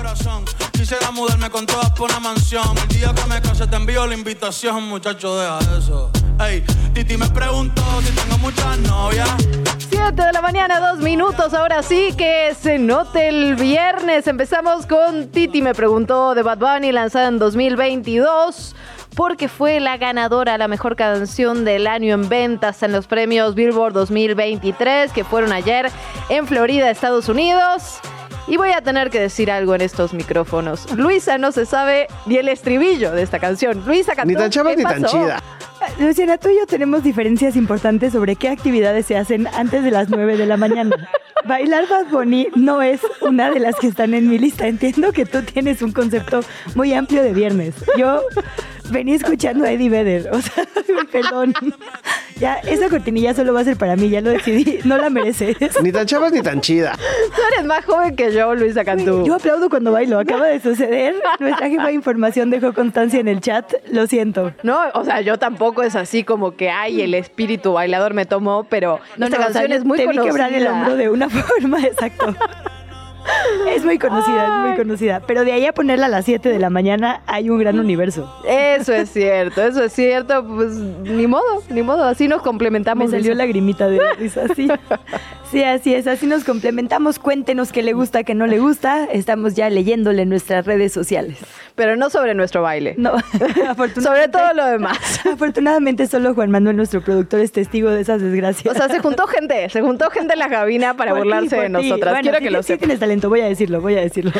Corazón quisiera mudarme con todas por una mansión. El día que me case te envío la invitación, muchacho, deja eso. Ey, Titi me preguntó si tengo muchas novias. 7 de la mañana, dos minutos. Ahora sí que se note el viernes. Empezamos con Titi me preguntó de Bad Bunny, lanzada en 2022 porque fue la ganadora, la mejor canción del año en ventas en los premios Billboard 2023 que fueron ayer en Florida, Estados Unidos. Y voy a tener que decir algo en estos micrófonos. Luisa no se sabe ni el estribillo de esta canción. Luisa cantó. Ni tan chava ¿qué ni tan chida. Luciana, tú y yo tenemos diferencias importantes sobre qué actividades se hacen antes de las 9 de la mañana. Bailar Bad Bunny no es una de las que están en mi lista. Entiendo que tú tienes un concepto muy amplio de viernes. Yo venía escuchando a Eddie Vedder. O sea, perdón. Ya, esa cortinilla solo va a ser para mí, ya lo decidí. No la mereces. Ni tan chavas ni tan chida. Tú eres más joven que yo, Luisa Cantú. Yo aplaudo cuando bailo. Acaba de suceder. Nuestra jefa de información dejó constancia en el chat. Lo siento. No, o sea, yo tampoco es así como que, ay, el espíritu bailador me tomó, pero No, esta no, o sea, canción es muy te vi conocida. quebrar el hombro de una forma, exacto. Es muy conocida, es muy conocida. Pero de ahí a ponerla a las 7 de la mañana hay un gran universo. Eso es cierto, eso es cierto. Pues ni modo, ni modo, así nos Me complementamos. salió Luisa. lagrimita de risa, sí. Sí, así es, así nos complementamos. Cuéntenos qué le gusta, qué no le gusta. Estamos ya leyéndole en nuestras redes sociales. Pero no sobre nuestro baile. No, afortunadamente. Sobre todo lo demás. Afortunadamente solo Juan Manuel, nuestro productor, es testigo de esas desgracias. O sea, se juntó gente, se juntó gente en la cabina para Por burlarse de nosotras. Bueno, Quiero que lo sí sepan. tienes talento, voy a decirlo, voy a decirlo.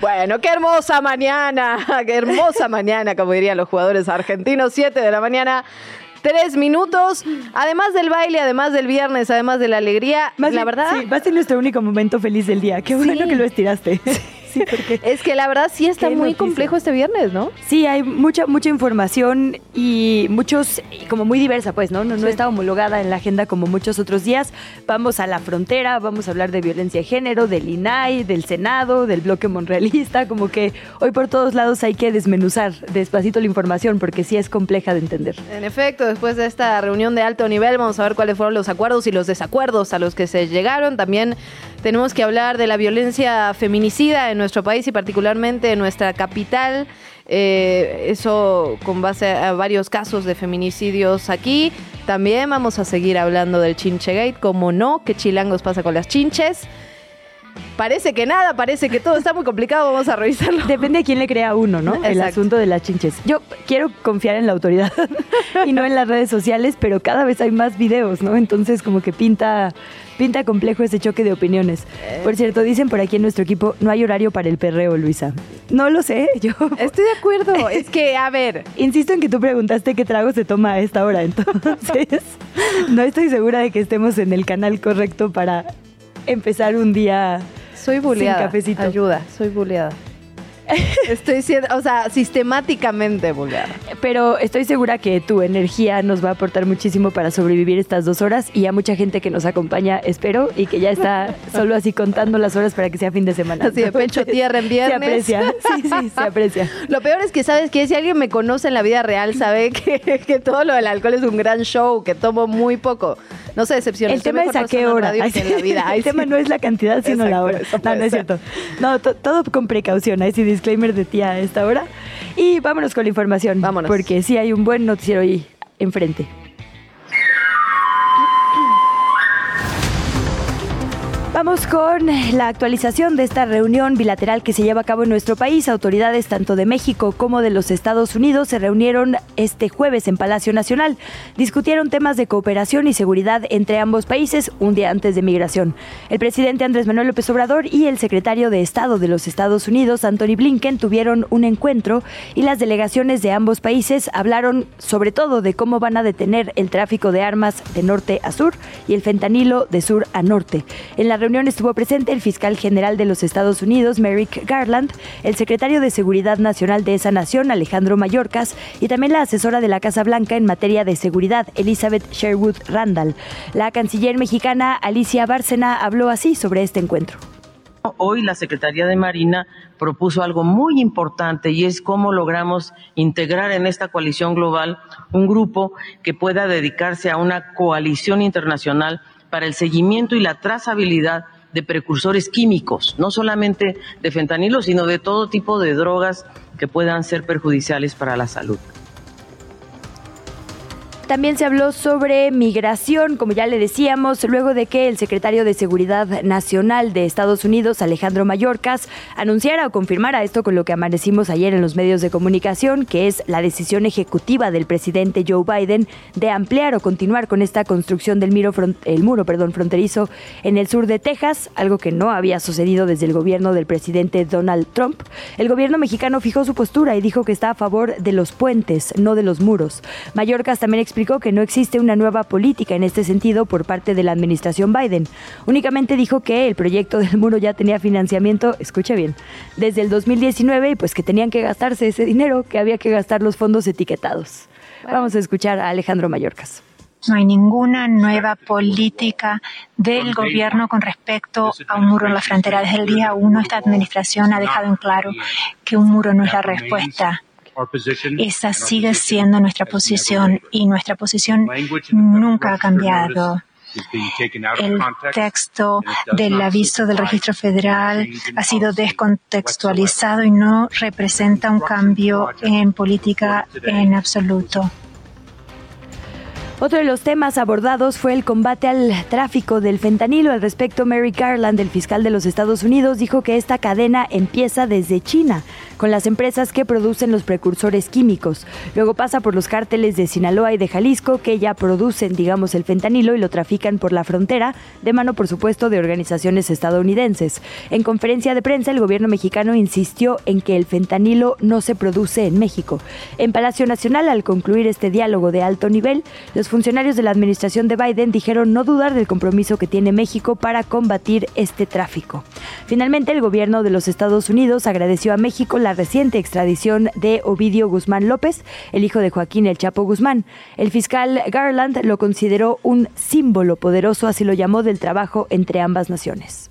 Bueno, qué hermosa mañana, qué hermosa mañana, como dirían los jugadores argentinos, 7 de la mañana. Tres minutos, además del baile, además del viernes, además de la alegría, Más la bien, verdad Sí, va a ser nuestro único momento feliz del día. Qué bueno Sí. que lo estiraste. Sí, porque es que la verdad sí está muy noticia. complejo este viernes, ¿no? Sí, hay mucha mucha información y muchos y como muy diversa, pues, ¿no? No, no Sí. está homologada en la agenda como muchos otros días. Vamos a la frontera, vamos a hablar de violencia de género, del INAI, del Senado, del bloque monrealista, como que hoy por todos lados hay que desmenuzar despacito la información porque sí es compleja de entender. En efecto, después de esta reunión de alto nivel, vamos a ver cuáles fueron los acuerdos y los desacuerdos a los que se llegaron. También tenemos que hablar de la violencia feminicida en nuestro país y particularmente en nuestra capital. Eh, eso con base a varios casos de feminicidios aquí. También vamos a seguir hablando del Chinchegate, como no, qué chilangos pasa con las chinches. Parece que nada, parece que todo está muy complicado, vamos a revisarlo. Depende de quién le crea a uno, ¿no? El asunto de las chinches. Yo quiero confiar en la autoridad y no en las redes sociales, pero cada vez hay más videos, ¿no? Entonces como que pinta, pinta complejo ese choque de opiniones. Por cierto, dicen por aquí en nuestro equipo, no hay horario para el perreo, Luisa. No lo sé, yo Estoy de acuerdo, es que, a ver, insisto en que tú preguntaste qué trago se toma a esta hora, entonces no estoy segura de que estemos en el canal correcto para empezar un día Soy buleada. Sin cafecito. Ayuda, soy buleada. Estoy siendo, o sea, sistemáticamente buleada. Pero estoy segura que tu energía nos va a aportar muchísimo para sobrevivir estas dos horas y a mucha gente que nos acompaña, espero, y que ya está solo así contando las horas para que sea fin de semana. Así de pecho tierra en Se viernes. aprecia, sí, sí, se aprecia. Lo peor es que sabes que si alguien me conoce en la vida real sabe que, que todo lo del alcohol es un gran show, que tomo muy poco. No se decepcione. El tema es a qué hora. que en la vida. Ay, El tema no es la cantidad, sino la hora. No, no es cierto. No, to- todo con precaución. Ahí sí, disclaimer de tía a esta hora. Y vámonos con la información. Vámonos. Porque sí hay un buen noticiero ahí enfrente. Vamos con la actualización de esta reunión bilateral que se lleva a cabo en nuestro país. Autoridades tanto de México como de los Estados Unidos se reunieron este jueves en Palacio Nacional. Discutieron temas de cooperación y seguridad entre ambos países un día antes de migración. El presidente Andrés Manuel López Obrador y el secretario de Estado de los Estados Unidos, Anthony Blinken, tuvieron un encuentro y las delegaciones de ambos países hablaron sobre todo de cómo van a detener el tráfico de armas de norte a sur y el fentanilo de sur a norte. En la estuvo presente el fiscal general de los Estados Unidos, Merrick Garland, el secretario de Seguridad Nacional de esa nación, Alejandro Mayorkas, y también la asesora de la Casa Blanca en materia de seguridad, Elizabeth Sherwood Randall. La canciller mexicana Alicia Bárcena habló así sobre este encuentro. Hoy la Secretaría de Marina propuso algo muy importante y es cómo logramos integrar en esta coalición global un grupo que pueda dedicarse a una coalición internacional para el seguimiento y la trazabilidad de precursores químicos, no solamente de fentanilo, sino de todo tipo de drogas que puedan ser perjudiciales para la salud. También se habló sobre migración, como ya le decíamos, luego de que el secretario de Seguridad Nacional de Estados Unidos, Alejandro Mayorkas, anunciara o confirmara esto con lo que amanecimos ayer en los medios de comunicación, que es la decisión ejecutiva del presidente Joe Biden de ampliar o continuar con esta construcción del muro, el muro perdón, fronterizo en el sur de Texas, algo que no había sucedido desde el gobierno del presidente Donald Trump. El gobierno mexicano fijó su postura y dijo que está a favor de los puentes, no de los muros. Mayorkas también explicó explicó que no existe una nueva política en este sentido por parte de la administración Biden. Únicamente dijo que el proyecto del muro ya tenía financiamiento, escuche bien, desde el 2019 y pues que tenían que gastarse ese dinero, que había que gastar los fondos etiquetados. Vamos a escuchar a Alejandro Mayorkas. No hay ninguna nueva política del gobierno con respecto a un muro en la frontera. Desde el día uno, esta administración ha dejado en claro que un muro no es la respuesta. Esa sigue siendo nuestra posición y nuestra posición nunca ha cambiado. El texto del aviso del registro federal ha sido descontextualizado y no representa un cambio en política en absoluto. Otro de los temas abordados fue el combate al tráfico del fentanilo. Al respecto, Mary Garland, el fiscal de los Estados Unidos, dijo que esta cadena empieza desde China, con las empresas que producen los precursores químicos. Luego pasa por los cárteles de Sinaloa y de Jalisco, que ya producen, digamos, el fentanilo y lo trafican por la frontera, de mano, por supuesto, de organizaciones estadounidenses. En conferencia de prensa, el gobierno mexicano insistió en que el fentanilo no se produce en México. En Palacio Nacional, al concluir este diálogo de alto nivel, los funcionarios de la administración de Biden dijeron no dudar del compromiso que tiene México para combatir este tráfico. Finalmente, el gobierno de los Estados Unidos agradeció a México la reciente extradición de Ovidio Guzmán López, el hijo de Joaquín El Chapo Guzmán. El fiscal Garland lo consideró un símbolo poderoso, así lo llamó, del trabajo entre ambas naciones.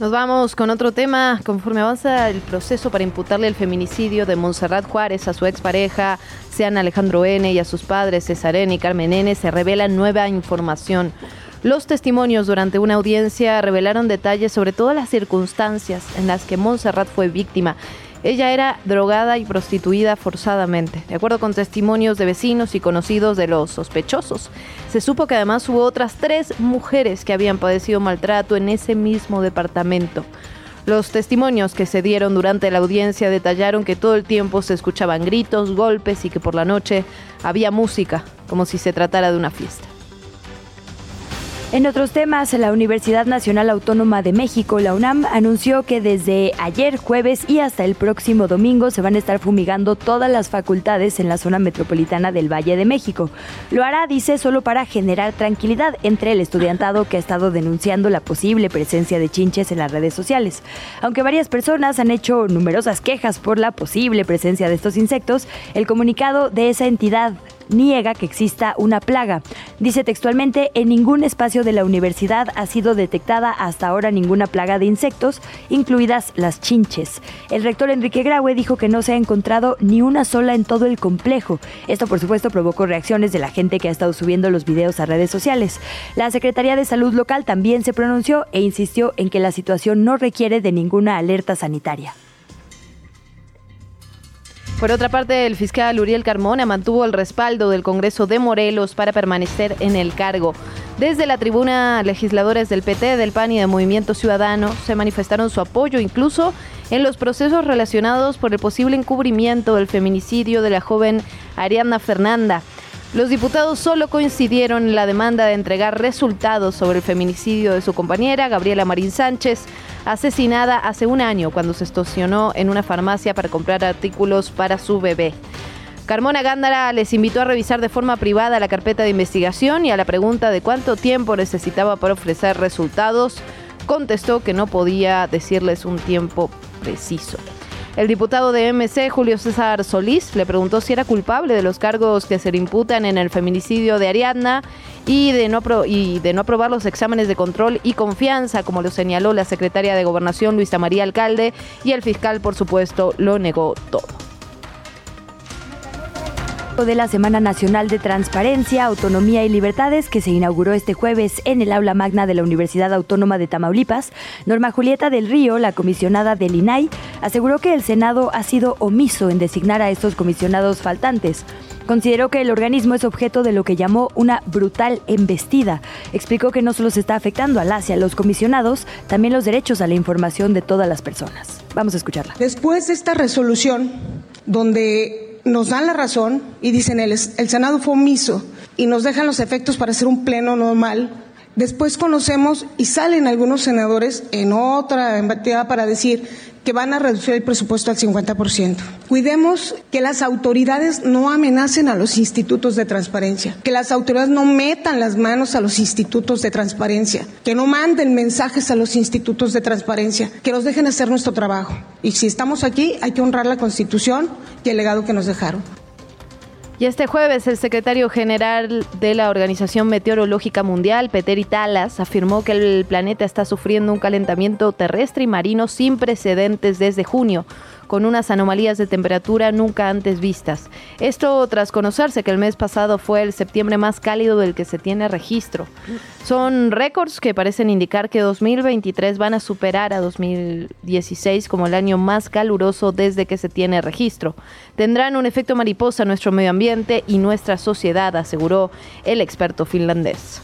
Nos vamos con otro tema. Conforme avanza el proceso para imputarle el feminicidio de Montserrat Juárez a su expareja, sean Alejandro N. y a sus padres César N. y Carmen N., se revela nueva información. Los testimonios durante una audiencia revelaron detalles sobre todas las circunstancias en las que Montserrat fue víctima ella era drogada y prostituida forzadamente, de acuerdo con testimonios de vecinos y conocidos de los sospechosos. Se supo que además hubo otras tres mujeres que habían padecido maltrato en ese mismo departamento. Los testimonios que se dieron durante la audiencia detallaron que todo el tiempo se escuchaban gritos, golpes y que por la noche había música, como si se tratara de una fiesta. En otros temas, la Universidad Nacional Autónoma de México, la UNAM, anunció que desde ayer jueves y hasta el próximo domingo se van a estar fumigando todas las facultades en la zona metropolitana del Valle de México. Lo hará, dice, solo para generar tranquilidad entre el estudiantado que ha estado denunciando la posible presencia de chinches en las redes sociales. Aunque varias personas han hecho numerosas quejas por la posible presencia de estos insectos, el comunicado de esa entidad niega que exista una plaga. Dice textualmente, en ningún espacio de la universidad ha sido detectada hasta ahora ninguna plaga de insectos, incluidas las chinches. El rector Enrique Graue dijo que no se ha encontrado ni una sola en todo el complejo. Esto por supuesto provocó reacciones de la gente que ha estado subiendo los videos a redes sociales. La Secretaría de Salud local también se pronunció e insistió en que la situación no requiere de ninguna alerta sanitaria. Por otra parte, el fiscal Uriel Carmona mantuvo el respaldo del Congreso de Morelos para permanecer en el cargo. Desde la tribuna, legisladores del PT, del PAN y del Movimiento Ciudadano se manifestaron su apoyo incluso en los procesos relacionados por el posible encubrimiento del feminicidio de la joven Ariadna Fernanda. Los diputados solo coincidieron en la demanda de entregar resultados sobre el feminicidio de su compañera, Gabriela Marín Sánchez, asesinada hace un año cuando se estacionó en una farmacia para comprar artículos para su bebé. Carmona Gándara les invitó a revisar de forma privada la carpeta de investigación y a la pregunta de cuánto tiempo necesitaba para ofrecer resultados, contestó que no podía decirles un tiempo preciso. El diputado de MC, Julio César Solís, le preguntó si era culpable de los cargos que se le imputan en el feminicidio de Ariadna y de, no y de no aprobar los exámenes de control y confianza, como lo señaló la secretaria de Gobernación, Luisa María Alcalde, y el fiscal, por supuesto, lo negó todo de la Semana Nacional de Transparencia, Autonomía y Libertades que se inauguró este jueves en el aula magna de la Universidad Autónoma de Tamaulipas, Norma Julieta del Río, la comisionada del INAI, aseguró que el Senado ha sido omiso en designar a estos comisionados faltantes. Consideró que el organismo es objeto de lo que llamó una brutal embestida. Explicó que no solo se está afectando a las y a los comisionados, también los derechos a la información de todas las personas. Vamos a escucharla. Después de esta resolución, donde nos dan la razón y dicen el, el Senado fue omiso y nos dejan los efectos para hacer un pleno normal. Después conocemos y salen algunos senadores en otra embate para decir que van a reducir el presupuesto al 50%. Cuidemos que las autoridades no amenacen a los institutos de transparencia, que las autoridades no metan las manos a los institutos de transparencia, que no manden mensajes a los institutos de transparencia, que nos dejen hacer nuestro trabajo. Y si estamos aquí, hay que honrar la Constitución y el legado que nos dejaron. Y este jueves el secretario general de la Organización Meteorológica Mundial, Peter Italas, afirmó que el planeta está sufriendo un calentamiento terrestre y marino sin precedentes desde junio con unas anomalías de temperatura nunca antes vistas. Esto tras conocerse que el mes pasado fue el septiembre más cálido del que se tiene registro. Son récords que parecen indicar que 2023 van a superar a 2016 como el año más caluroso desde que se tiene registro. Tendrán un efecto mariposa en nuestro medio ambiente y nuestra sociedad, aseguró el experto finlandés.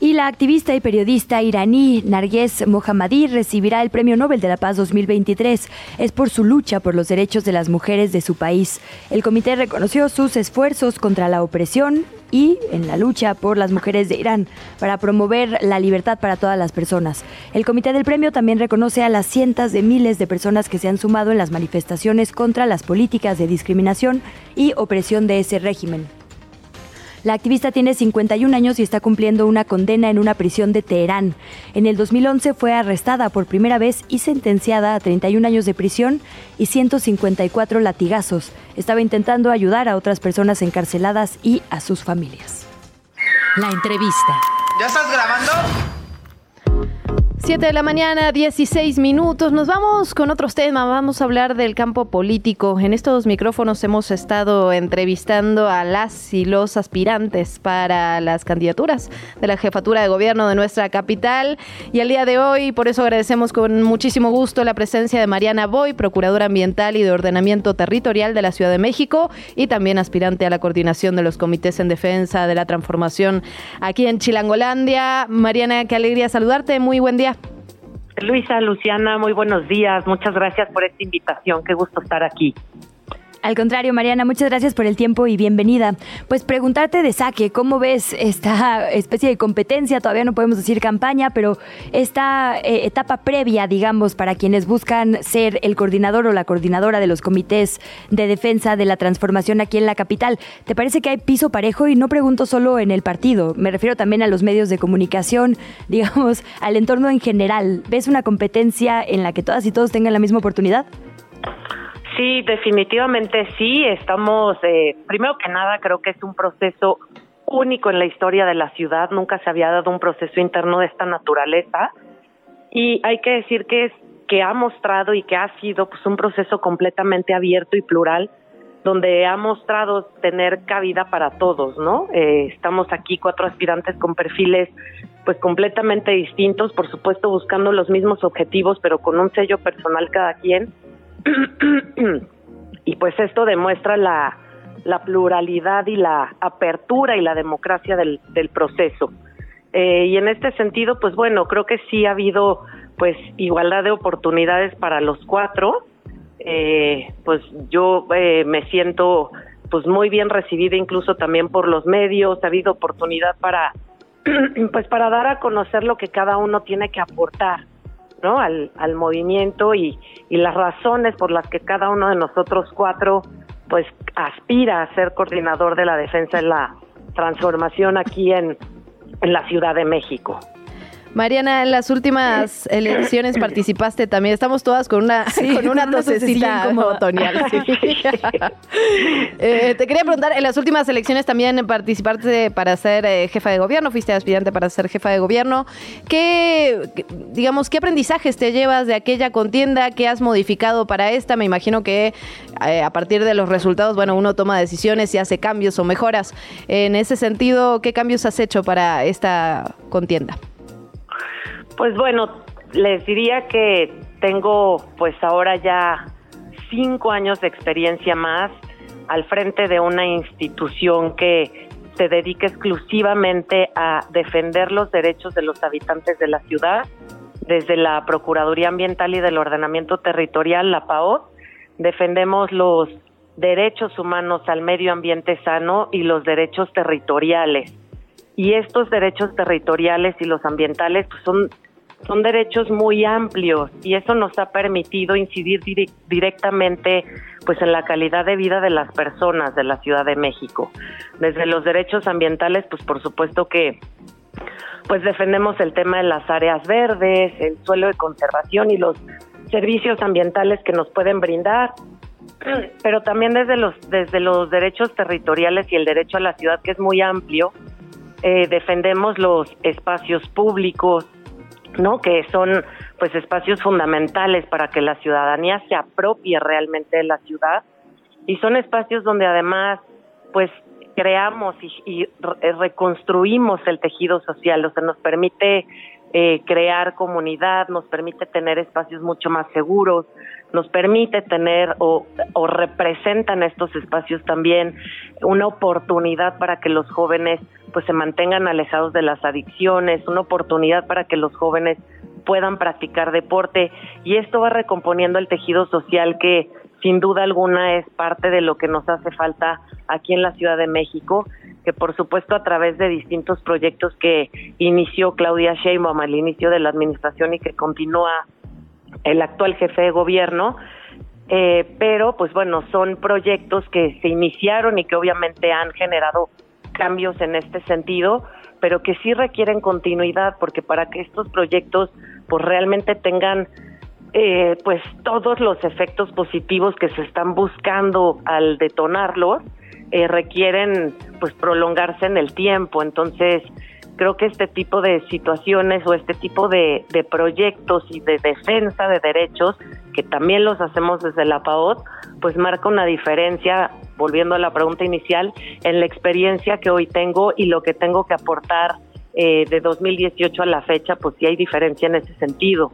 Y la activista y periodista iraní Narges Mohammadi recibirá el Premio Nobel de la Paz 2023. Es por su lucha por los derechos de las mujeres de su país. El comité reconoció sus esfuerzos contra la opresión y en la lucha por las mujeres de Irán para promover la libertad para todas las personas. El comité del premio también reconoce a las cientos de miles de personas que se han sumado en las manifestaciones contra las políticas de discriminación y opresión de ese régimen. La activista tiene 51 años y está cumpliendo una condena en una prisión de Teherán. En el 2011 fue arrestada por primera vez y sentenciada a 31 años de prisión y 154 latigazos. Estaba intentando ayudar a otras personas encarceladas y a sus familias. La entrevista. ¿Ya estás grabando? 7 de la mañana, 16 minutos. Nos vamos con otros temas. Vamos a hablar del campo político. En estos micrófonos hemos estado entrevistando a las y los aspirantes para las candidaturas de la jefatura de gobierno de nuestra capital. Y al día de hoy, por eso agradecemos con muchísimo gusto la presencia de Mariana Boy, procuradora ambiental y de ordenamiento territorial de la Ciudad de México y también aspirante a la coordinación de los comités en defensa de la transformación aquí en Chilangolandia. Mariana, qué alegría saludarte. Muy buen día. Luisa, Luciana, muy buenos días. Muchas gracias por esta invitación. Qué gusto estar aquí. Al contrario, Mariana, muchas gracias por el tiempo y bienvenida. Pues preguntarte de saque, ¿cómo ves esta especie de competencia? Todavía no podemos decir campaña, pero esta eh, etapa previa, digamos, para quienes buscan ser el coordinador o la coordinadora de los comités de defensa de la transformación aquí en la capital. ¿Te parece que hay piso parejo? Y no pregunto solo en el partido, me refiero también a los medios de comunicación, digamos, al entorno en general. ¿Ves una competencia en la que todas y todos tengan la misma oportunidad? Sí, definitivamente sí. Estamos, eh, primero que nada, creo que es un proceso único en la historia de la ciudad. Nunca se había dado un proceso interno de esta naturaleza. Y hay que decir que es que ha mostrado y que ha sido pues un proceso completamente abierto y plural donde ha mostrado tener cabida para todos, ¿no? Eh, estamos aquí cuatro aspirantes con perfiles pues completamente distintos, por supuesto buscando los mismos objetivos, pero con un sello personal cada quien y pues esto demuestra la, pluralidad y la apertura y la democracia del, del proceso. Eh, y en este sentido, pues bueno, creo que sí ha habido pues igualdad de oportunidades para los cuatro. Eh, pues yo eh, me siento pues muy bien recibida incluso también por los medios, ha habido oportunidad para pues para dar a conocer lo que cada uno tiene que aportar ¿no? Al, al movimiento y, y las razones por las que cada uno de nosotros cuatro pues aspira a ser coordinador de la defensa en la transformación aquí en, en la Ciudad de México. Mariana, en las últimas elecciones participaste también. Estamos todas con una, con una tosecita como otonial. Eh, te quería preguntar, en las últimas elecciones también participaste para ser eh, jefa de gobierno, fuiste aspirante para ser jefa de gobierno. ¿Qué, digamos, qué aprendizajes te llevas de aquella contienda? ¿Qué has modificado para esta? Me imagino que eh, a partir de los resultados, bueno, uno toma decisiones y hace cambios o mejoras. En ese sentido, ¿qué cambios has hecho para esta contienda? Pues bueno, les diría que tengo pues ahora ya cinco años de experiencia más al frente de una institución que se dedica exclusivamente a defender los derechos de los habitantes de la ciudad, desde la Procuraduría Ambiental y del Ordenamiento Territorial, la PAO, defendemos los derechos humanos al medio ambiente sano y los derechos territoriales. Y estos derechos territoriales y los ambientales pues, son son derechos muy amplios y eso nos ha permitido incidir directamente pues en la calidad de vida de las personas de la Ciudad de México. Desde los derechos ambientales, pues por supuesto que pues defendemos el tema de las áreas verdes, el suelo de conservación y los servicios ambientales que nos pueden brindar, pero también desde los desde los derechos territoriales y el derecho a la ciudad que es muy amplio, eh, defendemos los espacios públicos, ¿no? Que son pues espacios fundamentales para que la ciudadanía se apropie realmente de la ciudad y son espacios donde además pues creamos y, reconstruimos el tejido social, o sea, nos permite eh, crear comunidad, nos permite tener espacios mucho más seguros, nos permite tener o, o representan estos espacios también una oportunidad para que los jóvenes pues se mantengan alejados de las adicciones, una oportunidad para que los jóvenes puedan practicar deporte. Y esto va recomponiendo el tejido social que sin duda alguna es parte de lo que nos hace falta aquí en la Ciudad de México que por supuesto a través de distintos proyectos que inició Claudia Sheinbaum al inicio de la administración y que continúa el actual jefe de gobierno, eh, pero pues bueno, son proyectos que se iniciaron y que obviamente han generado cambios en este sentido, pero que sí requieren continuidad, porque para que estos proyectos pues realmente tengan eh, pues todos los efectos positivos que se están buscando al detonarlos, eh, requieren pues prolongarse en el tiempo. Entonces, creo que este tipo de situaciones o este tipo de, proyectos y de defensa de derechos, que también los hacemos desde la PAOT, pues marca una diferencia, volviendo a la pregunta inicial, en la experiencia que hoy tengo y lo que tengo que aportar eh, de 2018 a la fecha, pues sí hay diferencia en ese sentido.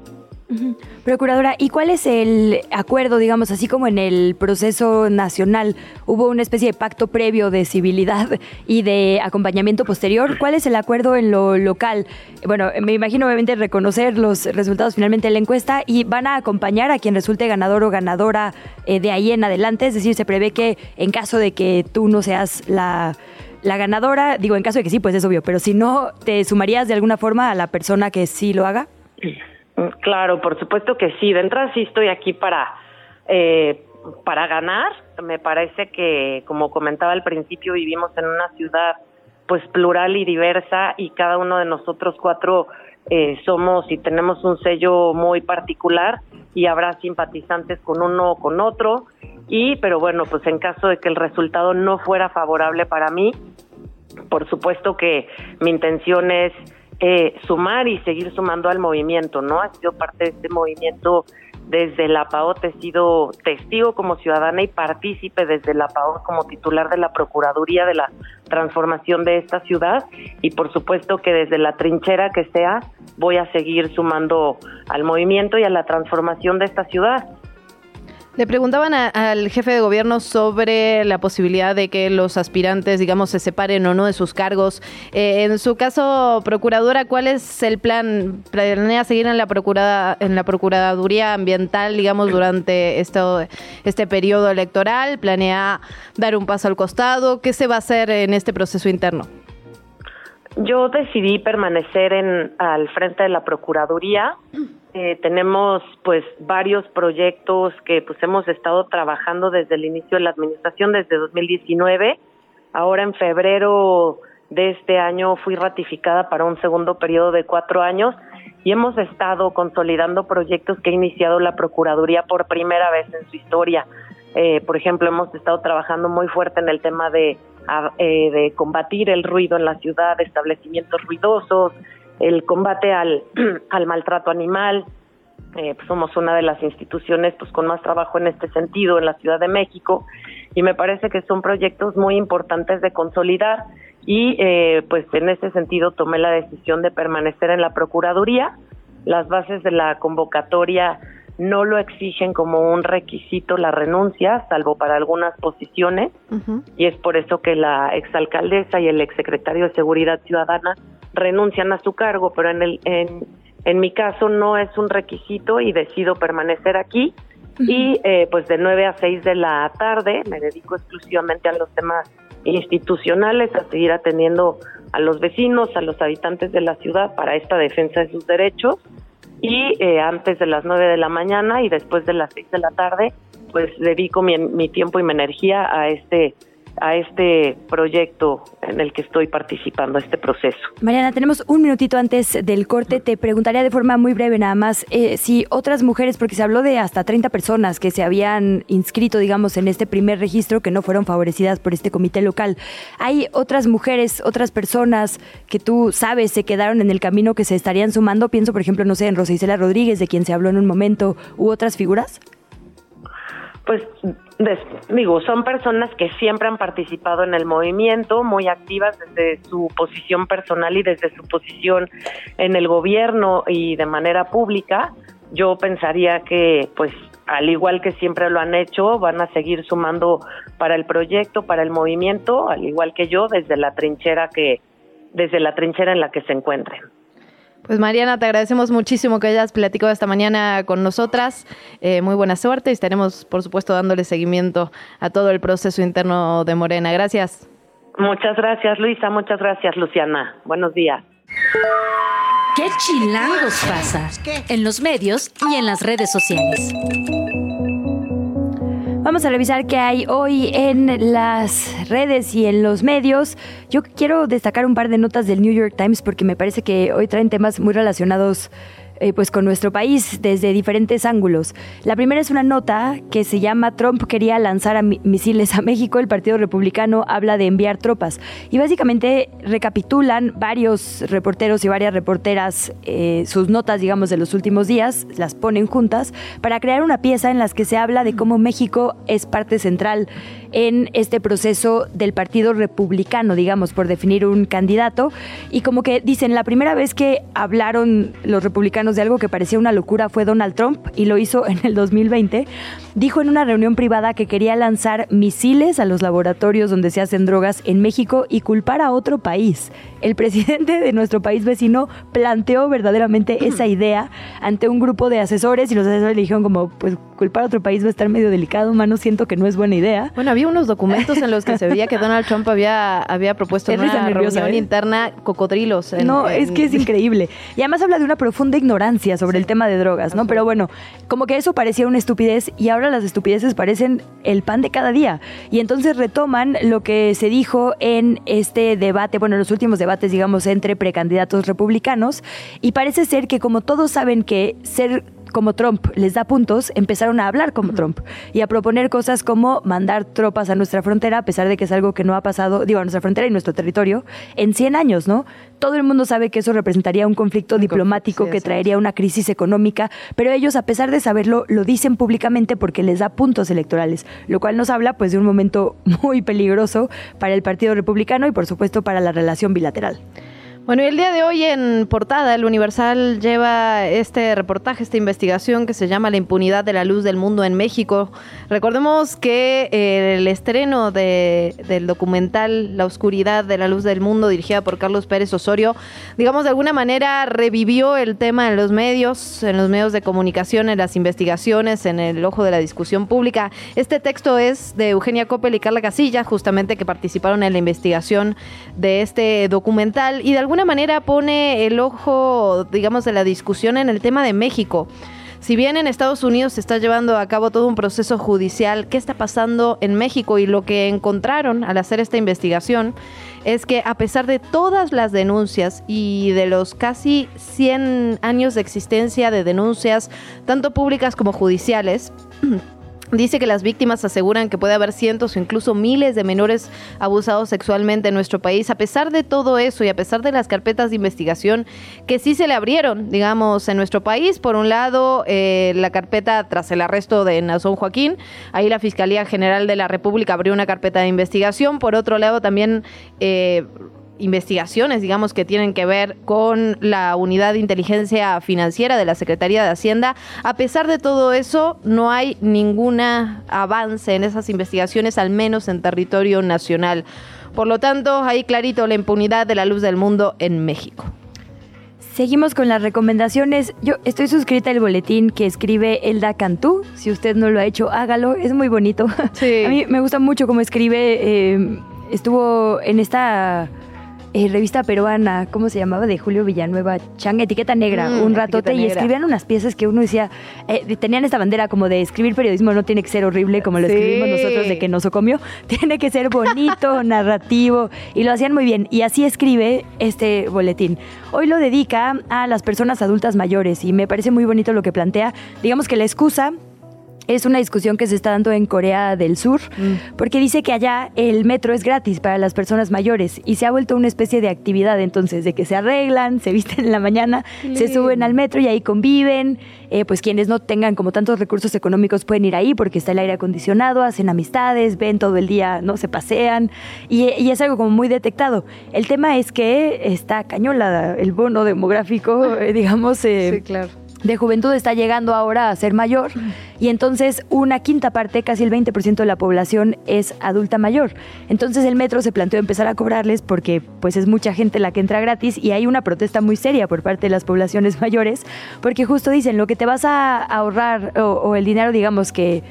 Procuradora, ¿y cuál es el acuerdo, digamos, así como en el proceso nacional hubo una especie de pacto previo de civilidad y de acompañamiento posterior? ¿Cuál es el acuerdo en lo local? Bueno, me imagino obviamente reconocer los resultados finalmente de la encuesta y van a acompañar a quien resulte ganador o ganadora eh, de ahí en adelante, es decir, se prevé que en caso de que tú no seas la la ganadora, digo, en caso de que sí, pues es obvio, pero si no, ¿te sumarías de alguna forma a la persona que sí lo haga? Claro, por supuesto que sí. De entrada sí estoy aquí para, eh, para ganar. Me parece que, como comentaba al principio, vivimos en una ciudad pues plural y diversa y cada uno de nosotros cuatro eh, somos y tenemos un sello muy particular y habrá simpatizantes con uno o con otro y pero bueno pues en caso de que el resultado no fuera favorable para mí por supuesto que mi intención es eh, sumar y seguir sumando al movimiento, ¿no? Ha sido parte de este movimiento desde la PAO, he sido testigo como ciudadana y partícipe desde la PAO como titular de la Procuraduría de la transformación de esta ciudad y por supuesto que desde la trinchera que sea voy a seguir sumando al movimiento y a la transformación de esta ciudad. Le preguntaban al jefe de gobierno sobre la posibilidad de que los aspirantes, digamos, se separen o no de sus cargos. Eh, en su caso, procuradora, ¿cuál es el plan? ¿Planea seguir en la procurada, en la procuraduría ambiental, digamos, durante esto, este periodo electoral? ¿Planea dar un paso al costado? ¿Qué se va a hacer en este proceso interno? Yo decidí permanecer en al frente de la procuraduría eh, tenemos pues varios proyectos que pues hemos estado trabajando desde el inicio de la administración, desde 2019. Ahora en febrero de este año fui ratificada para un segundo periodo de cuatro años y hemos estado consolidando proyectos que ha iniciado la Procuraduría por primera vez en su historia. Eh, por ejemplo, hemos estado trabajando muy fuerte en el tema de, eh, de combatir el ruido en la ciudad, establecimientos ruidosos, el combate al, al maltrato animal. Eh, pues somos una de las instituciones pues con más trabajo en este sentido en la Ciudad de México y me parece que son proyectos muy importantes de consolidar y eh, pues en ese sentido tomé la decisión de permanecer en la Procuraduría. Las bases de la convocatoria no lo exigen como un requisito la renuncia, salvo para algunas posiciones, y es por eso que la exalcaldesa y el exsecretario de Seguridad Ciudadana renuncian a su cargo, pero en, el, en, en mi caso no es un requisito y decido permanecer aquí. Y eh, pues de 9 a 6 de la tarde me dedico exclusivamente a los temas institucionales, a seguir atendiendo a los vecinos, a los habitantes de la ciudad para esta defensa de sus derechos. Y eh, antes de las 9 de la mañana y después de las 6 de la tarde, pues dedico mi, mi tiempo y mi energía a este a este proyecto en el que estoy participando, este proceso. Mariana, tenemos un minutito antes del corte. Te preguntaría de forma muy breve nada más eh, si otras mujeres, porque se habló de hasta 30 personas que se habían inscrito, digamos, en este primer registro que no fueron favorecidas por este comité local. ¿Hay otras mujeres, otras personas que tú sabes se quedaron en el camino que se estarían sumando? Pienso, por ejemplo, no sé, en Rosa Rodríguez, de quien se habló en un momento, u otras figuras. Pues digo, son personas que siempre han participado en el movimiento, muy activas desde su posición personal y desde su posición en el gobierno y de manera pública. Yo pensaría que, pues, al igual que siempre lo han hecho, van a seguir sumando para el proyecto, para el movimiento, al igual que yo, desde la trinchera que, desde la trinchera en la que se encuentren. Pues Mariana, te agradecemos muchísimo que hayas platicado esta mañana con nosotras. Eh, muy buena suerte y estaremos, por supuesto, dándole seguimiento a todo el proceso interno de Morena. Gracias. Muchas gracias, Luisa. Muchas gracias, Luciana. Buenos días. ¿Qué chilangos pasa? En los medios y en las redes sociales. Vamos a revisar qué hay hoy en las redes y en los medios. Yo quiero destacar un par de notas del New York Times porque me parece que hoy traen temas muy relacionados eh, pues con nuestro país desde diferentes ángulos. La primera es una nota que se llama Trump quería lanzar misiles a México, el Partido Republicano habla de enviar tropas y básicamente recapitulan varios reporteros y varias reporteras eh, sus notas, digamos, de los últimos días, las ponen juntas para crear una pieza en las que se habla de cómo México es parte central en este proceso del Partido Republicano, digamos, por definir un candidato. Y como que dicen, la primera vez que hablaron los republicanos de algo que parecía una locura fue Donald Trump y lo hizo en el 2020. Dijo en una reunión privada que quería lanzar misiles a los laboratorios donde se hacen drogas en México y culpar a otro país. El presidente de nuestro país vecino planteó verdaderamente esa idea ante un grupo de asesores y los asesores le dijeron como, pues culpar a otro país va a estar medio delicado, mano, siento que no es buena idea. Bueno, había unos documentos en los que se veía que Donald Trump había, había propuesto en una reunión ¿eh? interna cocodrilos. no, es que es increíble. Y además habla de una profunda ignorancia sobre el tema de drogas, ¿no? Pero bueno, como que eso parecía una estupidez y ahora las estupideces parecen el pan de cada día. Y entonces retoman lo que se dijo en este debate, bueno, en los últimos debates, digamos, entre precandidatos republicanos. Y parece ser que como todos saben que ser como Trump les da puntos, empezaron a hablar como Trump y a proponer cosas como mandar tropas a nuestra frontera, a pesar de que es algo que no ha pasado, digo, a nuestra frontera y nuestro territorio, en 100 años, ¿no? Todo el mundo sabe que eso representaría un conflicto diplomático que traería una crisis económica, pero ellos, a pesar de saberlo, lo dicen públicamente porque les da puntos electorales, lo cual nos habla pues de un momento muy peligroso para el Partido Republicano y por supuesto para la relación bilateral. Bueno, y el día de hoy en portada, el Universal lleva este reportaje, esta investigación que se llama La impunidad de la luz del mundo en México. Recordemos que eh, el estreno de, del documental La oscuridad de la luz del mundo, dirigida por Carlos Pérez Osorio, digamos de alguna manera revivió el tema en los medios, en los medios de comunicación, en las investigaciones, en el ojo de la discusión pública. Este texto es de Eugenia Coppel y Carla Casilla, justamente que participaron en la investigación de este documental y de alguna manera pone el ojo, digamos, de la discusión en el tema de México. Si bien en Estados Unidos se está llevando a cabo todo un proceso judicial, ¿qué está pasando en México? Y lo que encontraron al hacer esta investigación es que a pesar de todas las denuncias y de los casi 100 años de existencia de denuncias, tanto públicas como judiciales, Dice que las víctimas aseguran que puede haber cientos o incluso miles de menores abusados sexualmente en nuestro país. A pesar de todo eso y a pesar de las carpetas de investigación que sí se le abrieron, digamos, en nuestro país, por un lado, eh, la carpeta tras el arresto de Nazón Joaquín, ahí la Fiscalía General de la República abrió una carpeta de investigación. Por otro lado, también... Eh, investigaciones, digamos, que tienen que ver con la unidad de inteligencia financiera de la Secretaría de Hacienda. A pesar de todo eso, no hay ningún avance en esas investigaciones, al menos en territorio nacional. Por lo tanto, ahí clarito la impunidad de la luz del mundo en México. Seguimos con las recomendaciones. Yo estoy suscrita al boletín que escribe Elda Cantú. Si usted no lo ha hecho, hágalo. Es muy bonito. A mí me gusta mucho cómo escribe. Eh, estuvo en esta eh, revista peruana, ¿cómo se llamaba? De Julio Villanueva, Chang, Etiqueta Negra, mm, un ratote, y escribían unas piezas que uno decía, eh, tenían esta bandera como de escribir periodismo no tiene que ser horrible como lo escribimos nosotros de que nos comió, tiene que ser bonito, narrativo, y lo hacían muy bien. Y así escribe este boletín. Hoy lo dedica a las personas adultas mayores y me parece muy bonito lo que plantea. Digamos que la excusa es una discusión que se está dando en Corea del Sur, mm. porque dice que allá el metro es gratis para las personas mayores y se ha vuelto una especie de actividad entonces, de que se arreglan, se visten en la mañana, se suben al metro y ahí conviven, eh, pues quienes no tengan como tantos recursos económicos pueden ir ahí porque está el aire acondicionado, hacen amistades, ven todo el día, no se pasean y, es algo como muy detectado. El tema es que está cañola el bono demográfico, eh, digamos. Eh, sí, claro de juventud está llegando ahora a ser mayor y entonces una quinta parte, casi el 20% de la población es adulta mayor. Entonces el metro se planteó empezar a cobrarles porque pues es mucha gente la que entra gratis y hay una protesta muy seria por parte de las poblaciones mayores porque justo dicen lo que te vas a ahorrar o, o el dinero digamos que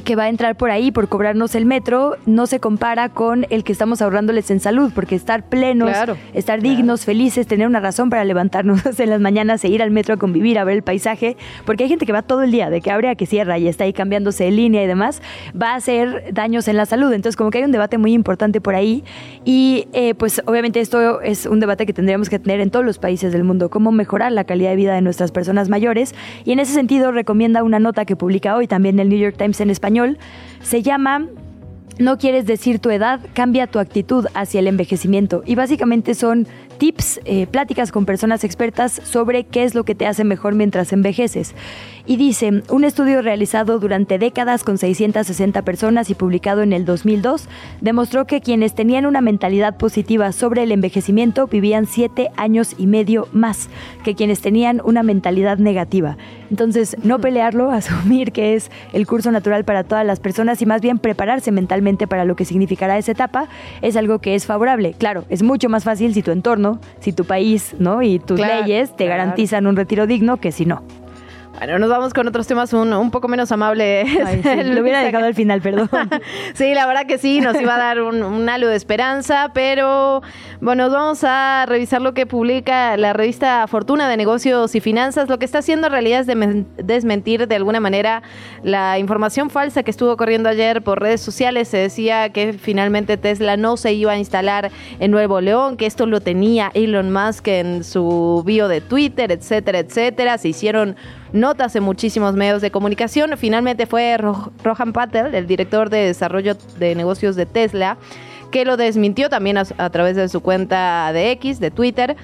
que va a entrar por ahí por cobrarnos el metro no se compara con el que estamos ahorrándoles en salud, porque estar plenos, estar dignos, felices, tener una razón para levantarnos en las mañanas e ir al metro a convivir, a ver el paisaje, porque hay gente que va todo el día, de que abre a que cierra y está ahí cambiándose de línea y demás, va a hacer daños en la salud. Entonces, como que hay un debate muy importante por ahí y eh, pues obviamente esto es un debate que tendríamos que tener en todos los países del mundo, cómo mejorar la calidad de vida de nuestras personas mayores. Y en ese sentido recomienda una nota que publica hoy también el New York Times en español español, se llama no quieres decir tu edad, cambia tu actitud hacia el envejecimiento. Y básicamente son tips, eh, pláticas con personas expertas sobre qué es lo que te hace mejor mientras envejeces. Y dice, un estudio realizado durante décadas con 660 personas y publicado en el 2002 demostró que quienes tenían una mentalidad positiva sobre el envejecimiento vivían 7 años y medio más que quienes tenían una mentalidad negativa. Entonces, no pelearlo, asumir que es el curso natural para todas las personas y más bien prepararse mentalmente para lo que significará esa etapa es algo que es favorable. Claro, es mucho más fácil si tu entorno, si tu país, ¿no? y tus leyes te garantizan un retiro digno que si no. Bueno, nos vamos con otros temas un, un poco menos amables. lo hubiera dejado al final, perdón. sí, la verdad que sí, nos iba a dar un, halo de esperanza, pero bueno, vamos a revisar lo que publica la revista Fortuna de Negocios y Finanzas. Lo que está haciendo en realidad es desmentir de alguna manera la información falsa que estuvo corriendo ayer por redes sociales. Se decía que finalmente Tesla no se iba a instalar en Nuevo León, que esto lo tenía Elon Musk en su bio de Twitter, etcétera, etcétera. Se hicieron notas en muchísimos medios de comunicación. Finalmente fue Rohan Patel, el director de desarrollo de negocios de Tesla, que lo desmintió también a, través de su cuenta de X, de Twitter.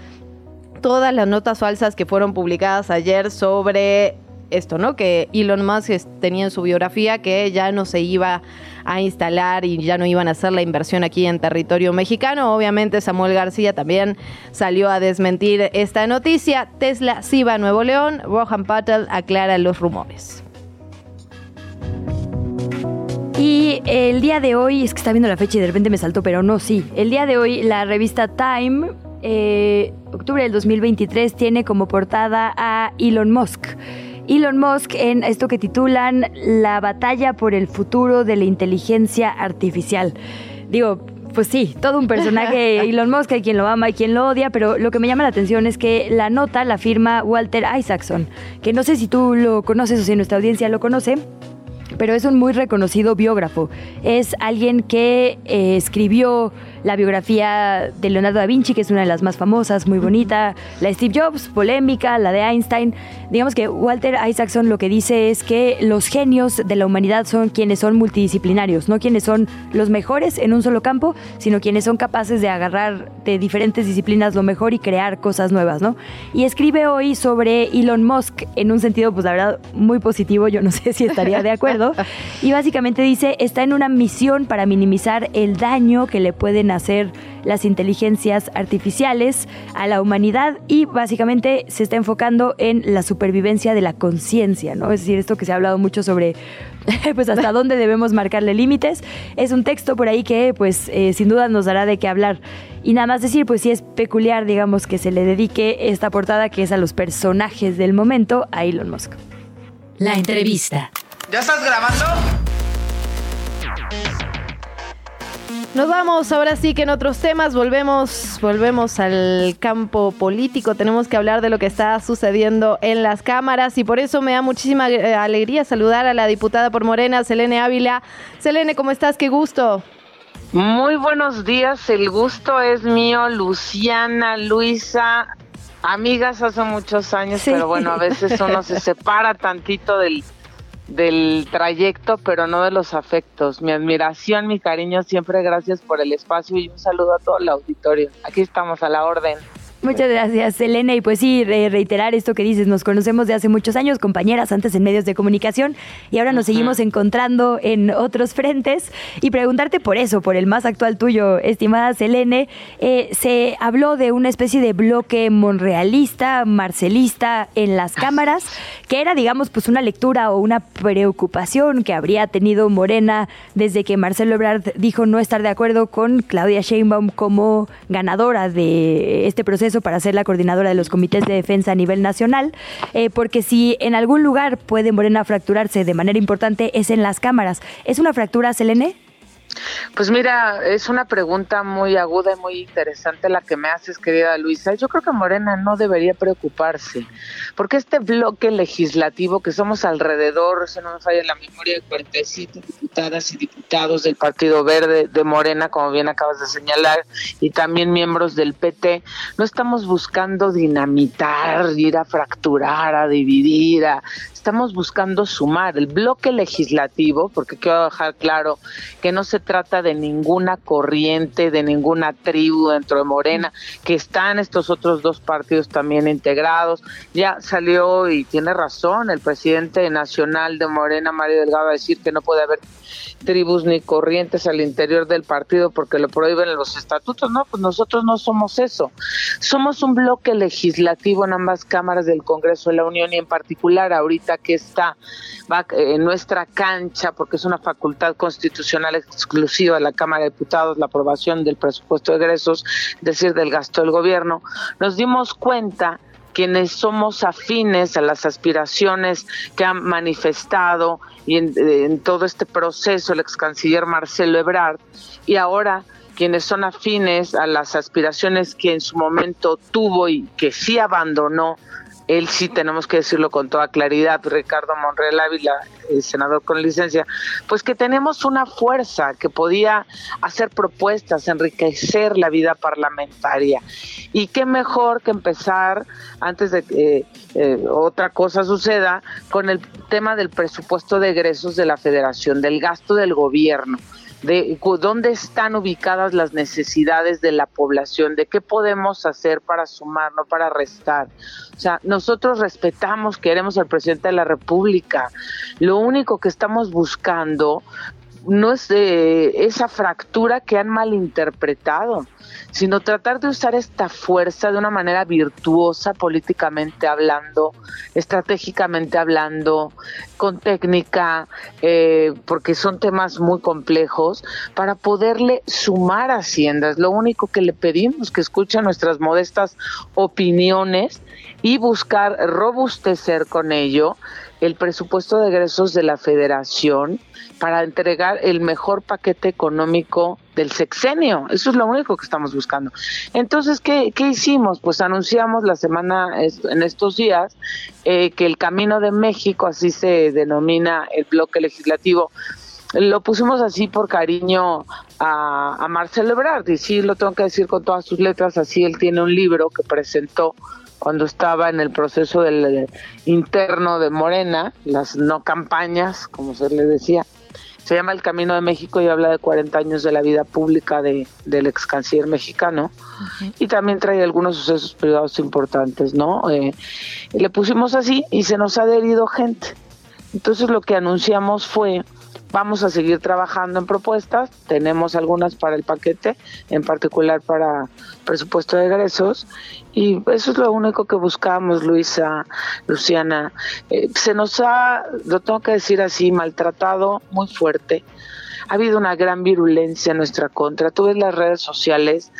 Todas las notas falsas que fueron publicadas ayer sobre esto, ¿no? Que Elon Musk tenía en su biografía que ya no se iba a instalar y ya no iban a hacer la inversión aquí en territorio mexicano. Obviamente Samuel García también salió a desmentir esta noticia. Tesla sí va a Nuevo León. Rohan Patel aclara los rumores. Y el día de hoy, es que está viendo la fecha y de repente me saltó, pero no, sí. El día de hoy la revista Time, eh, octubre del 2023, tiene como portada a Elon Musk. Elon Musk en esto que titulan La batalla por el futuro de la inteligencia artificial. Digo, pues sí, todo un personaje, Elon Musk, hay quien lo ama y quien lo odia, pero lo que me llama la atención es que la nota la firma Walter Isaacson, que no sé si tú lo conoces o si nuestra audiencia lo conoce, pero es un muy reconocido biógrafo. Es alguien que eh, escribió la biografía de Leonardo da Vinci, que es una de las más famosas, muy bonita, la de Steve Jobs, polémica, la de Einstein. Digamos que Walter Isaacson lo que dice es que los genios de la humanidad son quienes son multidisciplinarios, no quienes son los mejores en un solo campo, sino quienes son capaces de agarrar de diferentes disciplinas lo mejor y crear cosas nuevas, ¿no? Y escribe hoy sobre Elon Musk en un sentido, pues la verdad, muy positivo, yo no sé si estaría de acuerdo, y básicamente dice, está en una misión para minimizar el daño que le pueden hacer las inteligencias artificiales a la humanidad y básicamente se está enfocando en la supervivencia de la conciencia, ¿no? Es decir, esto que se ha hablado mucho sobre pues hasta dónde debemos marcarle límites. Es un texto por ahí que pues eh, sin duda nos dará de qué hablar. Y nada más decir, pues sí es peculiar, digamos, que se le dedique esta portada que es a los personajes del momento a Elon Musk. La entrevista. ¿Ya estás grabando? Nos vamos ahora sí que en otros temas volvemos volvemos al campo político. Tenemos que hablar de lo que está sucediendo en las cámaras y por eso me da muchísima eh, alegría saludar a la diputada por Morena, Selene Ávila. Selene, ¿cómo estás? Qué gusto. Muy buenos días, el gusto es mío, Luciana, Luisa, amigas hace muchos años, pero bueno, a veces uno se separa tantito del del trayecto, pero no de los afectos. Mi admiración, mi cariño, siempre gracias por el espacio y un saludo a todo el auditorio. Aquí estamos a la orden. Muchas gracias, Elena. Y pues sí, reiterar esto que dices, nos conocemos de hace muchos años, compañeras antes en medios de comunicación, y ahora nos seguimos encontrando en otros frentes. Y preguntarte por eso, por el más actual tuyo, estimada Selene, eh, se habló de una especie de bloque monrealista, marcelista en las cámaras, que era, digamos, pues una lectura o una preocupación que habría tenido Morena desde que Marcelo Ebrard dijo no estar de acuerdo con Claudia Sheinbaum como ganadora de este proceso para ser la coordinadora de los comités de defensa a nivel nacional, eh, porque si en algún lugar puede Morena fracturarse de manera importante es en las cámaras. ¿Es una fractura, Selene? Pues mira, es una pregunta muy aguda y muy interesante la que me haces, querida Luisa. Yo creo que Morena no debería preocuparse, porque este bloque legislativo que somos alrededor, si no me falla la memoria, de 47 diputadas y diputados del Partido Verde de Morena, como bien acabas de señalar, y también miembros del PT, no estamos buscando dinamitar, ir a fracturar, a dividir, a estamos buscando sumar el bloque legislativo, porque quiero dejar claro que no se trata de ninguna corriente, de ninguna tribu dentro de Morena, que están estos otros dos partidos también integrados. Ya salió y tiene razón el presidente nacional de Morena, Mario Delgado, a decir que no puede haber tribus ni corrientes al interior del partido porque lo prohíben los estatutos. No, pues nosotros no somos eso. Somos un bloque legislativo en ambas cámaras del Congreso de la Unión y en particular ahorita que está en nuestra cancha porque es una facultad constitucional exclusiva de la Cámara de Diputados la aprobación del presupuesto de egresos, es decir, del gasto del gobierno, nos dimos cuenta quienes somos afines a las aspiraciones que han manifestado y en, todo este proceso el ex canciller Marcelo Ebrard y ahora quienes son afines a las aspiraciones que en su momento tuvo y que sí abandonó él sí tenemos que decirlo con toda claridad, Ricardo Monreal Ávila, el senador con licencia, pues que tenemos una fuerza que podía hacer propuestas, enriquecer la vida parlamentaria. Y qué mejor que empezar, antes de que eh, otra cosa suceda, con el tema del presupuesto de egresos de la federación, del gasto del gobierno de dónde están ubicadas las necesidades de la población, de qué podemos hacer para sumar, no para restar. O sea, nosotros respetamos, queremos al presidente de la República. Lo único que estamos buscando no es de esa fractura que han malinterpretado sino tratar de usar esta fuerza de una manera virtuosa políticamente hablando, estratégicamente hablando, con técnica, eh, porque son temas muy complejos, para poderle sumar haciendas. Lo único que le pedimos que escuche nuestras modestas opiniones y buscar robustecer con ello el presupuesto de egresos de la federación para entregar el mejor paquete económico del sexenio. Eso es lo único que estamos buscando. Entonces, ¿qué, qué hicimos? Pues anunciamos la semana, en estos días, eh, que el Camino de México, así se denomina el bloque legislativo, lo pusimos así por cariño a, a Marcelo Ebrard, y sí lo tengo que decir con todas sus letras, así él tiene un libro que presentó cuando estaba en el proceso del interno de Morena, las no campañas, como se le decía, se llama El Camino de México y habla de 40 años de la vida pública de, del ex canciller mexicano y también trae algunos sucesos privados importantes, ¿no? Eh, le pusimos así y se nos ha adherido gente. Entonces lo que anunciamos fue Vamos a seguir trabajando en propuestas, tenemos algunas para el paquete, en particular para presupuesto de egresos, y eso es lo único que buscamos, Luisa, Luciana. Eh, se nos ha, lo tengo que decir así, maltratado muy fuerte ha habido una gran virulencia en nuestra contra. Tú ves las redes sociales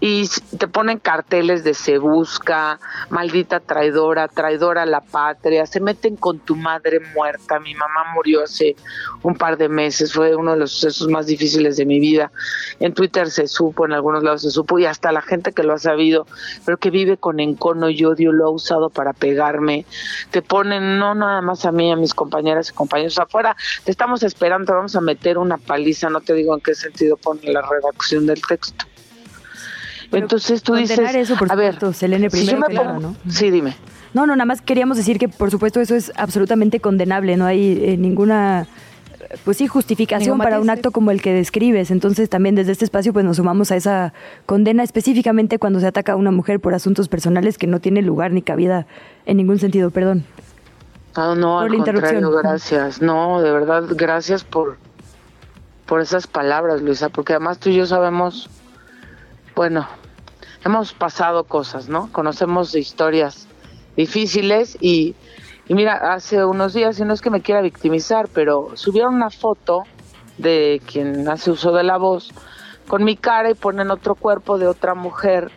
y te ponen carteles de se busca, maldita traidora, traidora a la patria, se meten con tu madre muerta. Mi mamá murió hace un par de meses, fue uno de los sucesos más difíciles de mi vida. En Twitter se supo, en algunos lados se supo y hasta la gente que lo ha sabido, pero que vive con encono y odio lo ha usado para pegarme. Te ponen no nada más a mí, a mis compañeras y compañeros afuera, te estamos esperando, te vamos a meter una paliza, no te digo en qué sentido pone la redacción del texto. Entonces tú dices, a ver, Selene, primero, ¿no? Sí, dime. No, no, nada más queríamos decir que por supuesto eso es absolutamente condenable, no hay eh, ninguna pues sí, justificación para un acto como el que describes. Entonces también desde este espacio pues nos sumamos a esa condena específicamente cuando se ataca a una mujer por asuntos personales que no tiene lugar ni cabida en ningún sentido. Perdón. Ah, no, al contrario, gracias. No, de verdad, gracias por, por esas palabras, Luisa, porque además tú y yo sabemos, bueno, hemos pasado cosas, ¿no? Conocemos historias difíciles y, mira, hace unos días, y no es que me quiera victimizar, pero subieron una foto de quien hace uso de la voz con mi cara y ponen otro cuerpo de otra mujer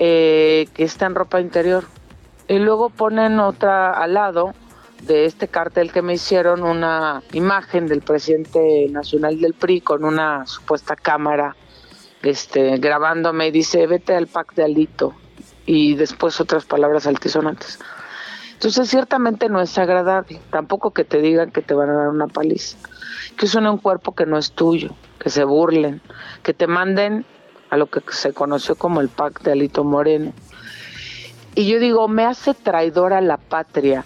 eh, que está en ropa interior. Y luego ponen otra al lado de este cartel que me hicieron una imagen del presidente nacional del PRI con una supuesta cámara este grabándome y dice vete al PAC de Alito y después otras palabras altisonantes. Entonces ciertamente no es agradable, tampoco que te digan que te van a dar una paliza, que suene un cuerpo que no es tuyo, que se burlen, que te manden a lo que se conoció como el PAC de Alito Moreno. Y yo digo, me hace traidor a la patria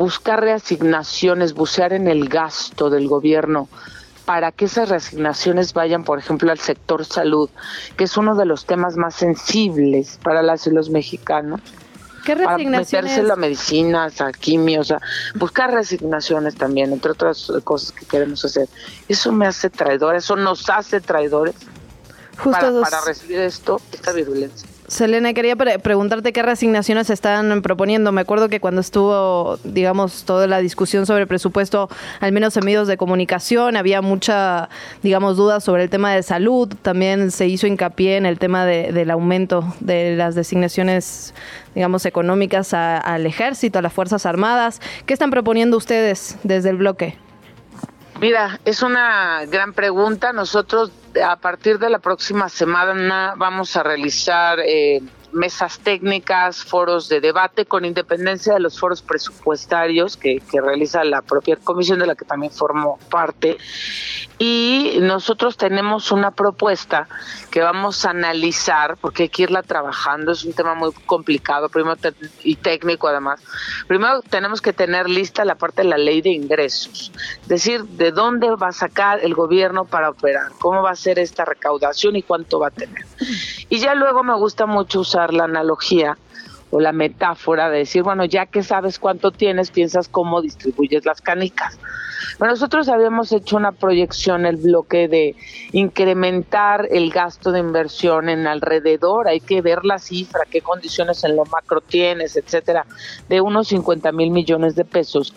buscar reasignaciones, bucear en el gasto del gobierno para que esas reasignaciones vayan, por ejemplo, al sector salud, que es uno de los temas más sensibles para las y los mexicanos. ¿Qué reasignaciones? Para meterse la medicina, a quimio, o sea, buscar reasignaciones también, entre otras cosas que queremos hacer. Eso me hace traidor, eso nos hace traidores Justo para recibir esto, esta virulencia. Selena, quería preguntarte qué reasignaciones se están proponiendo. Me acuerdo que cuando estuvo, digamos, toda la discusión sobre presupuesto, al menos en medios de comunicación, había mucha, digamos, dudas sobre el tema de salud. También se hizo hincapié en el tema del aumento de las designaciones, digamos, económicas al ejército, a las Fuerzas Armadas. ¿Qué están proponiendo ustedes desde el bloque? Mira, es una gran pregunta. Nosotros a partir de la próxima semana vamos a realizar eh, mesas técnicas, foros de debate, con independencia de los foros presupuestarios que, que realiza la propia comisión de la que también formo parte. Y nosotros tenemos una propuesta que vamos a analizar, porque hay que irla trabajando, es un tema muy complicado primero y técnico además. Primero tenemos que tener lista la parte de la ley de ingresos, es decir, de dónde va a sacar el gobierno para operar, cómo va a ser esta recaudación y cuánto va a tener. Y ya luego me gusta mucho usar la analogía o la metáfora de decir, bueno, ya que sabes cuánto tienes, piensas cómo distribuyes las canicas. Bueno, nosotros habíamos hecho una proyección, el bloque de incrementar el gasto de inversión en alrededor, hay que ver la cifra, qué condiciones en lo macro tienes, etcétera, de unos 50 mil millones de pesos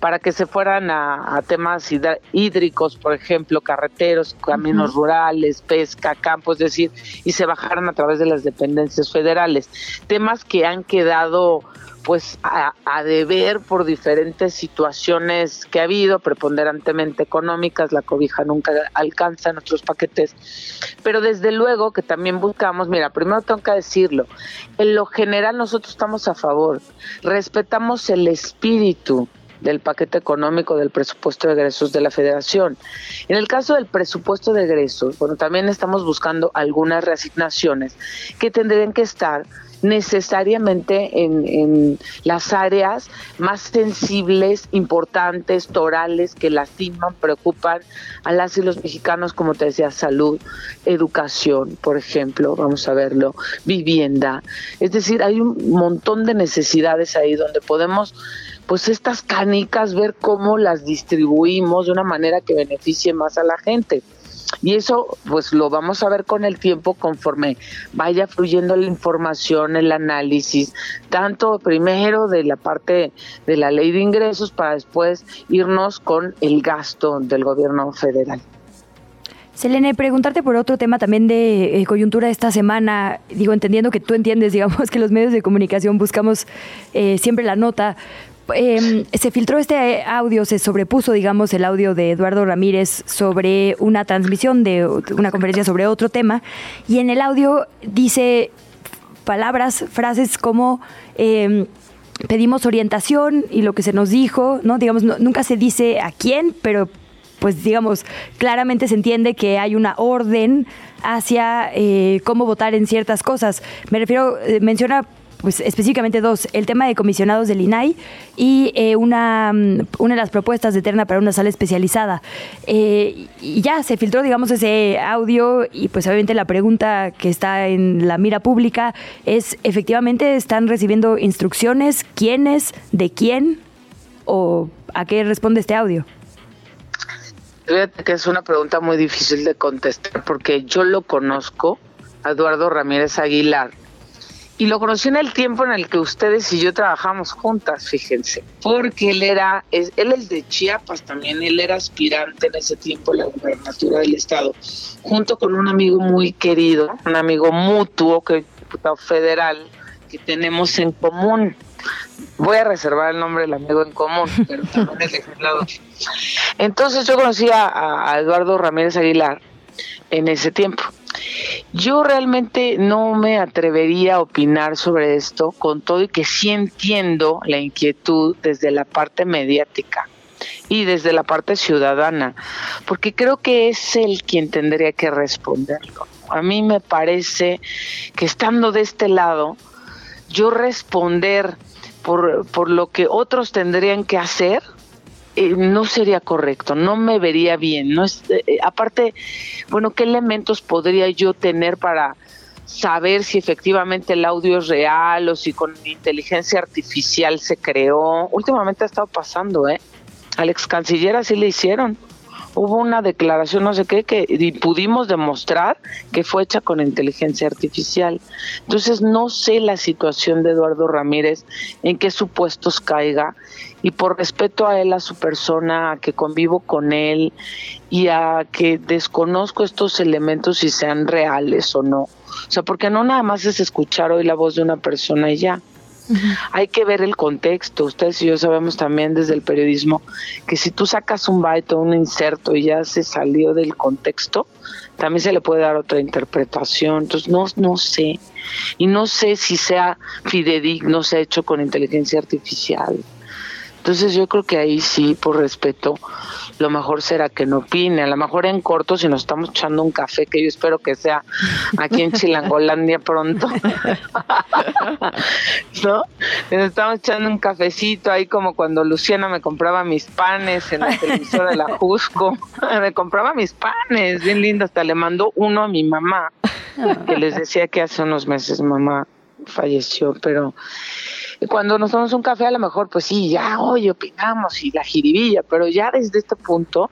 para que se fueran a, temas hídricos, por ejemplo, carreteros, caminos rurales, pesca, campos, es decir, y se bajaran a través de las dependencias federales. Temas que han quedado pues a, deber por diferentes situaciones que ha habido, preponderantemente económicas, la cobija nunca alcanza en nuestros paquetes, pero desde luego que también buscamos, mira, primero tengo que decirlo, en lo general nosotros estamos a favor, respetamos el espíritu del paquete económico del presupuesto de egresos de la federación. En el caso del presupuesto de egresos, bueno, también estamos buscando algunas reasignaciones que tendrían que estar necesariamente en, las áreas más sensibles, importantes, torales, que lastiman, preocupan a las y los mexicanos, como te decía, salud, educación, por ejemplo, vamos a verlo, vivienda. Es decir, hay un montón de necesidades ahí donde podemos pues estas canicas ver cómo las distribuimos de una manera que beneficie más a la gente. Y eso pues lo vamos a ver con el tiempo conforme vaya fluyendo la información, el análisis, tanto primero de la parte de la ley de ingresos para después irnos con el gasto del gobierno federal. Selene, preguntarte por otro tema también de eh, coyuntura esta semana, digo, entendiendo que tú entiendes, digamos, que los medios de comunicación buscamos eh, siempre la nota, Em, se filtró este audio, se sobrepuso, digamos, el audio de Eduardo Ramírez sobre una transmisión de una conferencia sobre otro tema, y en el audio dice palabras, frases como em, pedimos orientación y lo que se nos dijo, ¿no? Digamos, nunca se dice a quién, pero pues digamos, claramente se entiende que hay una orden hacia eh, cómo votar en ciertas cosas. Me refiero, eh, menciona pues específicamente dos, el tema de comisionados del INAI y eh, una, mm, una de las propuestas de Terna para una sala especializada. Eh, y ya se filtró, digamos, ese audio y pues obviamente la pregunta que está en la mira pública es, ¿efectivamente están recibiendo instrucciones? ¿Quiénes? ¿De quién? ¿O a qué responde este audio? Fíjate que es una pregunta muy difícil de contestar porque yo lo conozco, Eduardo Ramírez Aguilar, y lo conocí en el tiempo en el que ustedes y yo trabajamos juntas, fíjense, porque él era, es, él es de Chiapas también, él era aspirante en ese tiempo a la gubernatura del estado, junto con un amigo muy querido, un amigo mutuo, que es diputado federal, que tenemos en común. Voy a reservar el nombre del amigo en común, pero también es legislador. Entonces yo conocí a Eduardo Ramírez Aguilar en ese tiempo yo realmente no me atrevería a opinar sobre esto, con todo y que sí entiendo la inquietud desde la parte mediática y desde la parte ciudadana, porque creo que es él quien tendría que responderlo. A mí me parece que estando de este lado, yo responder por, por lo que otros tendrían que hacer, eh, no sería correcto, no me vería bien. No es, eh, eh, aparte, bueno, ¿qué elementos podría yo tener para saber si efectivamente el audio es real o si con inteligencia artificial se creó? Últimamente ha estado pasando, ¿eh? Al ex canciller así le hicieron. Hubo una declaración, no sé qué, que pudimos demostrar que fue hecha con inteligencia artificial. Entonces, no sé la situación de Eduardo Ramírez, en qué supuestos caiga y por respeto a él, a su persona, a que convivo con él y a que desconozco estos elementos si sean reales o no. O sea, porque no nada más es escuchar hoy la voz de una persona y ya. Hay que ver el contexto. Ustedes y yo sabemos también desde el periodismo que si tú sacas un byte o un inserto y ya se salió del contexto, también se le puede dar otra interpretación. Entonces, no, no sé. Y no sé si sea fidedigno, se ha hecho con inteligencia artificial. Entonces yo creo que ahí sí, por respeto, lo mejor será que no opine. A lo mejor en corto, si nos estamos echando un café, que yo espero que sea aquí en Chilangolandia pronto. ¿No? Nos estamos echando un cafecito ahí como cuando Luciana me compraba mis panes en la televisora de la Jusco. me compraba mis panes, bien lindo. Hasta le mandó uno a mi mamá, que les decía que hace unos meses mamá falleció, pero cuando nos tomamos un café a lo mejor pues sí, ya hoy opinamos y la jiribilla, pero ya desde este punto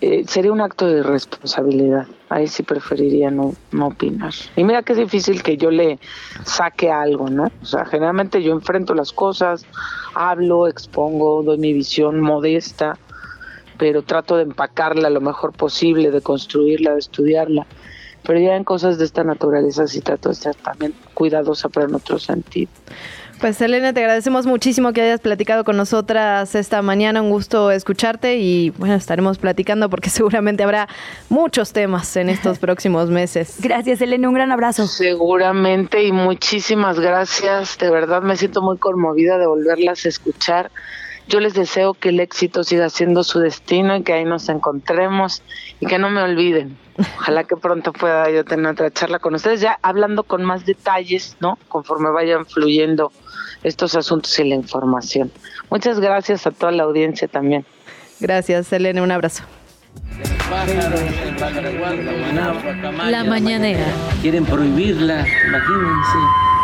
eh, sería un acto de responsabilidad. Ahí sí preferiría no, no opinar. Y mira que es difícil que yo le saque algo, ¿no? O sea, generalmente yo enfrento las cosas, hablo, expongo, doy mi visión modesta, pero trato de empacarla lo mejor posible, de construirla, de estudiarla pero ya en cosas de esta naturaleza sí trato de ser también cuidadosa, pero en otro sentido. Pues Elena, te agradecemos muchísimo que hayas platicado con nosotras esta mañana. Un gusto escucharte y bueno, estaremos platicando porque seguramente habrá muchos temas en estos próximos meses. Gracias, Elena. Un gran abrazo. Seguramente y muchísimas gracias. De verdad me siento muy conmovida de volverlas a escuchar. Yo les deseo que el éxito siga siendo su destino y que ahí nos encontremos y que no me olviden. Ojalá que pronto pueda yo tener otra charla con ustedes, ya hablando con más detalles, ¿no? Conforme vayan fluyendo estos asuntos y la información. Muchas gracias a toda la audiencia también. Gracias, Elena. Un abrazo. La mañanera. Quieren prohibirla, imagínense.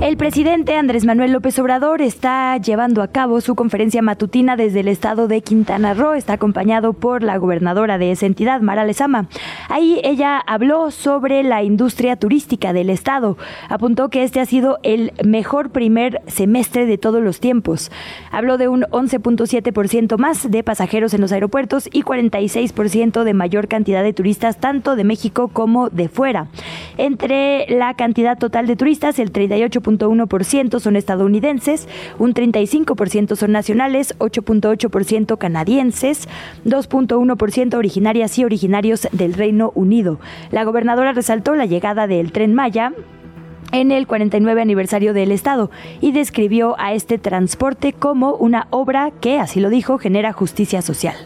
El presidente Andrés Manuel López Obrador está llevando a cabo su conferencia matutina desde el estado de Quintana Roo. Está acompañado por la gobernadora de esa entidad, Mara Lezama. Ahí ella habló sobre la industria turística del estado. Apuntó que este ha sido el mejor primer semestre de todos los tiempos. Habló de un 11.7% más de pasajeros en los aeropuertos y 46% de mayor cantidad de turistas tanto de México como de fuera. Entre la cantidad total de turistas, el 38 ciento son estadounidenses, un 35% son nacionales, 8.8% canadienses, 2.1% originarias y originarios del Reino Unido. La gobernadora resaltó la llegada del tren Maya en el 49 aniversario del Estado y describió a este transporte como una obra que, así lo dijo, genera justicia social.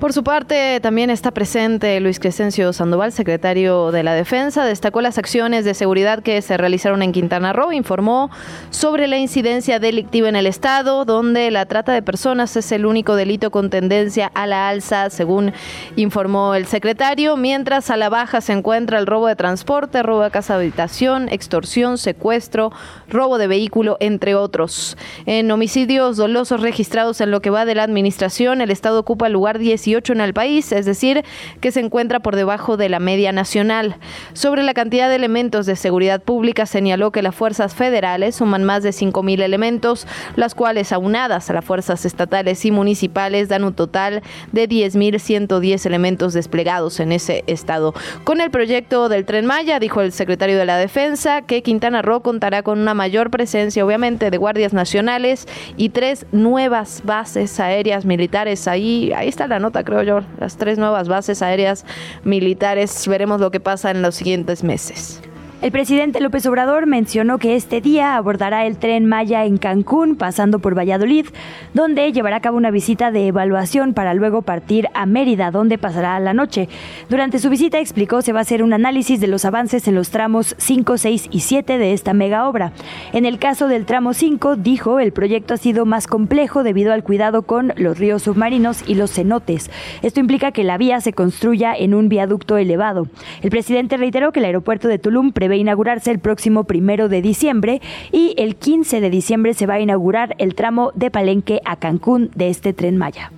Por su parte, también está presente Luis Crescencio Sandoval, secretario de la Defensa. Destacó las acciones de seguridad que se realizaron en Quintana Roo. Informó sobre la incidencia delictiva en el Estado, donde la trata de personas es el único delito con tendencia a la alza, según informó el secretario. Mientras a la baja se encuentra el robo de transporte, robo de casa de habitación, extorsión, secuestro, robo de vehículo, entre otros. En homicidios dolosos registrados en lo que va de la administración, el Estado ocupa el lugar 10 en el país, es decir, que se encuentra por debajo de la media nacional. Sobre la cantidad de elementos de seguridad pública, señaló que las fuerzas federales suman más de 5.000 elementos, las cuales aunadas a las fuerzas estatales y municipales dan un total de 10.110 elementos desplegados en ese estado. Con el proyecto del Tren Maya, dijo el secretario de la Defensa, que Quintana Roo contará con una mayor presencia, obviamente, de guardias nacionales y tres nuevas bases aéreas militares. Ahí, ahí está la nota creo yo, las tres nuevas bases aéreas militares. Veremos lo que pasa en los siguientes meses. El presidente López Obrador mencionó que este día abordará el tren Maya en Cancún, pasando por Valladolid, donde llevará a cabo una visita de evaluación para luego partir a Mérida, donde pasará la noche. Durante su visita explicó se va a hacer un análisis de los avances en los tramos 5, 6 y 7 de esta mega obra. En el caso del tramo 5, dijo, el proyecto ha sido más complejo debido al cuidado con los ríos submarinos y los cenotes. Esto implica que la vía se construya en un viaducto elevado. El presidente reiteró que el aeropuerto de Tulum debe inaugurarse el próximo primero de diciembre y el 15 de diciembre se va a inaugurar el tramo de Palenque a Cancún de este tren Maya.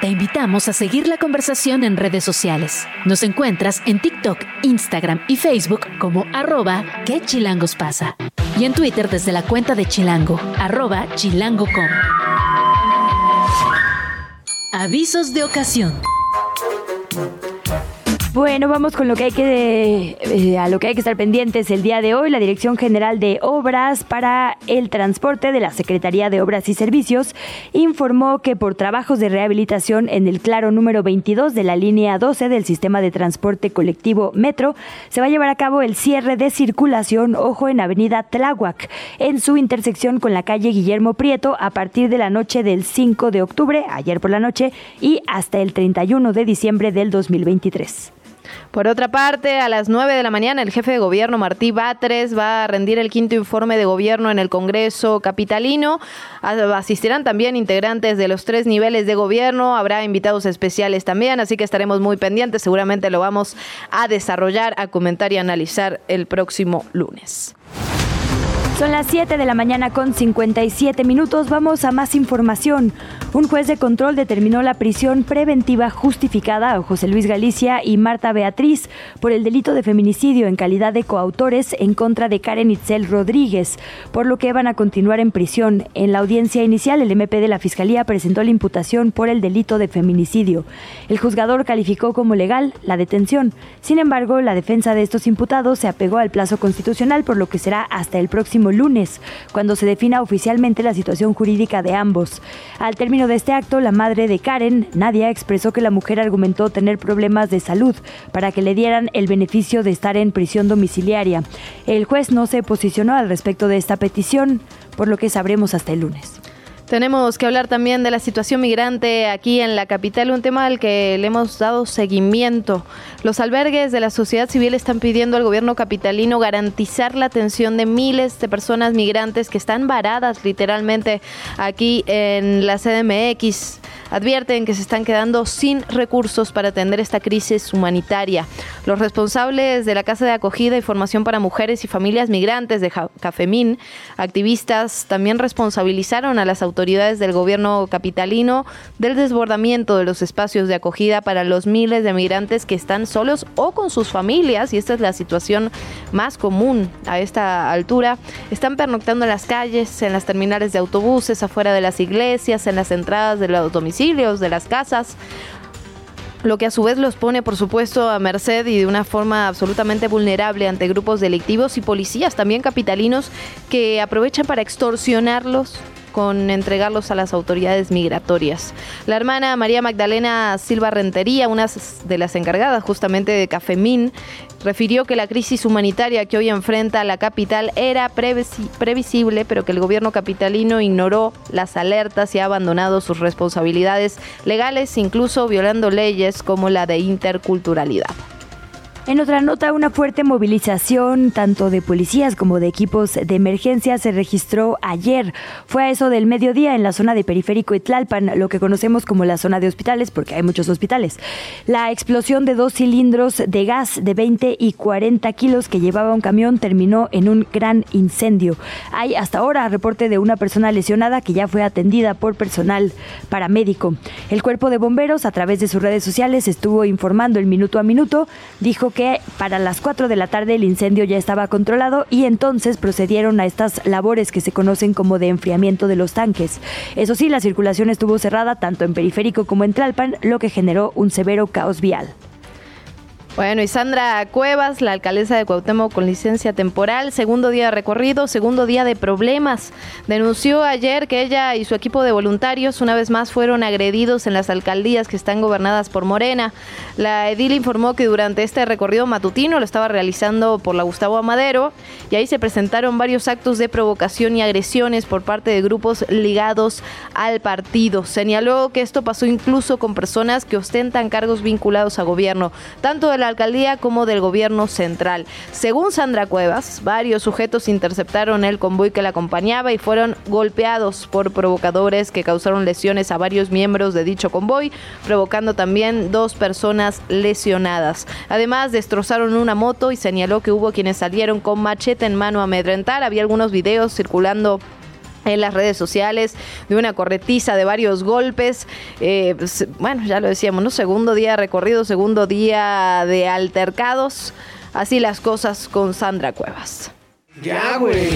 Te invitamos a seguir la conversación en redes sociales. Nos encuentras en TikTok, Instagram y Facebook como arroba que chilangos pasa. Y en Twitter desde la cuenta de Chilango, arroba chilango.com. Avisos de ocasión. Bueno, vamos con lo que hay que eh, a lo que hay que estar pendientes el día de hoy. La Dirección General de Obras para el Transporte de la Secretaría de Obras y Servicios informó que por trabajos de rehabilitación en el claro número 22 de la línea 12 del sistema de transporte colectivo Metro se va a llevar a cabo el cierre de circulación ojo en Avenida Tláhuac en su intersección con la calle Guillermo Prieto a partir de la noche del 5 de octubre, ayer por la noche y hasta el 31 de diciembre del 2023. Por otra parte, a las 9 de la mañana, el jefe de gobierno Martí Batres va a rendir el quinto informe de gobierno en el Congreso Capitalino. Asistirán también integrantes de los tres niveles de gobierno, habrá invitados especiales también, así que estaremos muy pendientes. Seguramente lo vamos a desarrollar, a comentar y analizar el próximo lunes. Son las 7 de la mañana con 57 minutos. Vamos a más información. Un juez de control determinó la prisión preventiva justificada a José Luis Galicia y Marta Beatriz por el delito de feminicidio en calidad de coautores en contra de Karen Itzel Rodríguez, por lo que van a continuar en prisión. En la audiencia inicial, el MP de la Fiscalía presentó la imputación por el delito de feminicidio. El juzgador calificó como legal la detención. Sin embargo, la defensa de estos imputados se apegó al plazo constitucional, por lo que será hasta el lunes, cuando se defina oficialmente la situación jurídica de ambos. Al término de este acto, la madre de Karen, Nadia, expresó que la mujer argumentó tener problemas de salud para que le dieran el beneficio de estar en prisión domiciliaria. El juez no se posicionó al respecto de esta petición, por lo que sabremos hasta el lunes. Tenemos que hablar también de la situación migrante aquí en la capital, un tema al que le hemos dado seguimiento. Los albergues de la sociedad civil están pidiendo al gobierno capitalino garantizar la atención de miles de personas migrantes que están varadas literalmente aquí en la CDMX. Advierten que se están quedando sin recursos para atender esta crisis humanitaria. Los responsables de la Casa de Acogida y Formación para Mujeres y Familias Migrantes de Cafemín, activistas, también responsabilizaron a las autoridades autoridades del gobierno capitalino del desbordamiento de los espacios de acogida para los miles de migrantes que están solos o con sus familias, y esta es la situación más común a esta altura. Están pernoctando en las calles, en las terminales de autobuses, afuera de las iglesias, en las entradas de los domicilios, de las casas lo que a su vez los pone, por supuesto, a merced y de una forma absolutamente vulnerable ante grupos delictivos y policías, también capitalinos, que aprovechan para extorsionarlos, con entregarlos a las autoridades migratorias. La hermana María Magdalena Silva Rentería, una de las encargadas justamente de Cafemín, refirió que la crisis humanitaria que hoy enfrenta la capital era previsible, pero que el gobierno capitalino ignoró las alertas y ha abandonado sus responsabilidades legales, incluso violando leyes como la de interculturalidad. En otra nota, una fuerte movilización tanto de policías como de equipos de emergencia se registró ayer. Fue a eso del mediodía en la zona de Periférico y lo que conocemos como la zona de hospitales, porque hay muchos hospitales. La explosión de dos cilindros de gas de 20 y 40 kilos que llevaba un camión terminó en un gran incendio. Hay hasta ahora reporte de una persona lesionada que ya fue atendida por personal paramédico. El cuerpo de bomberos, a través de sus redes sociales, estuvo informando el minuto a minuto. Dijo que para las 4 de la tarde el incendio ya estaba controlado y entonces procedieron a estas labores que se conocen como de enfriamiento de los tanques. Eso sí, la circulación estuvo cerrada tanto en Periférico como en Tlalpan, lo que generó un severo caos vial. Bueno, y Sandra Cuevas, la alcaldesa de Cuauhtémoc con licencia temporal, segundo día de recorrido, segundo día de problemas. Denunció ayer que ella y su equipo de voluntarios una vez más fueron agredidos en las alcaldías que están gobernadas por Morena. La edil informó que durante este recorrido matutino lo estaba realizando por la Gustavo Amadero y ahí se presentaron varios actos de provocación y agresiones por parte de grupos ligados al partido. Señaló que esto pasó incluso con personas que ostentan cargos vinculados a gobierno, tanto de la alcaldía como del gobierno central. Según Sandra Cuevas, varios sujetos interceptaron el convoy que la acompañaba y fueron golpeados por provocadores que causaron lesiones a varios miembros de dicho convoy, provocando también dos personas lesionadas. Además, destrozaron una moto y señaló que hubo quienes salieron con machete en mano a amedrentar. Había algunos videos circulando en las redes sociales de una corretiza de varios golpes. Eh, pues, bueno, ya lo decíamos, ¿no? Segundo día de recorrido, segundo día de altercados. Así las cosas con Sandra Cuevas. Ya, güey.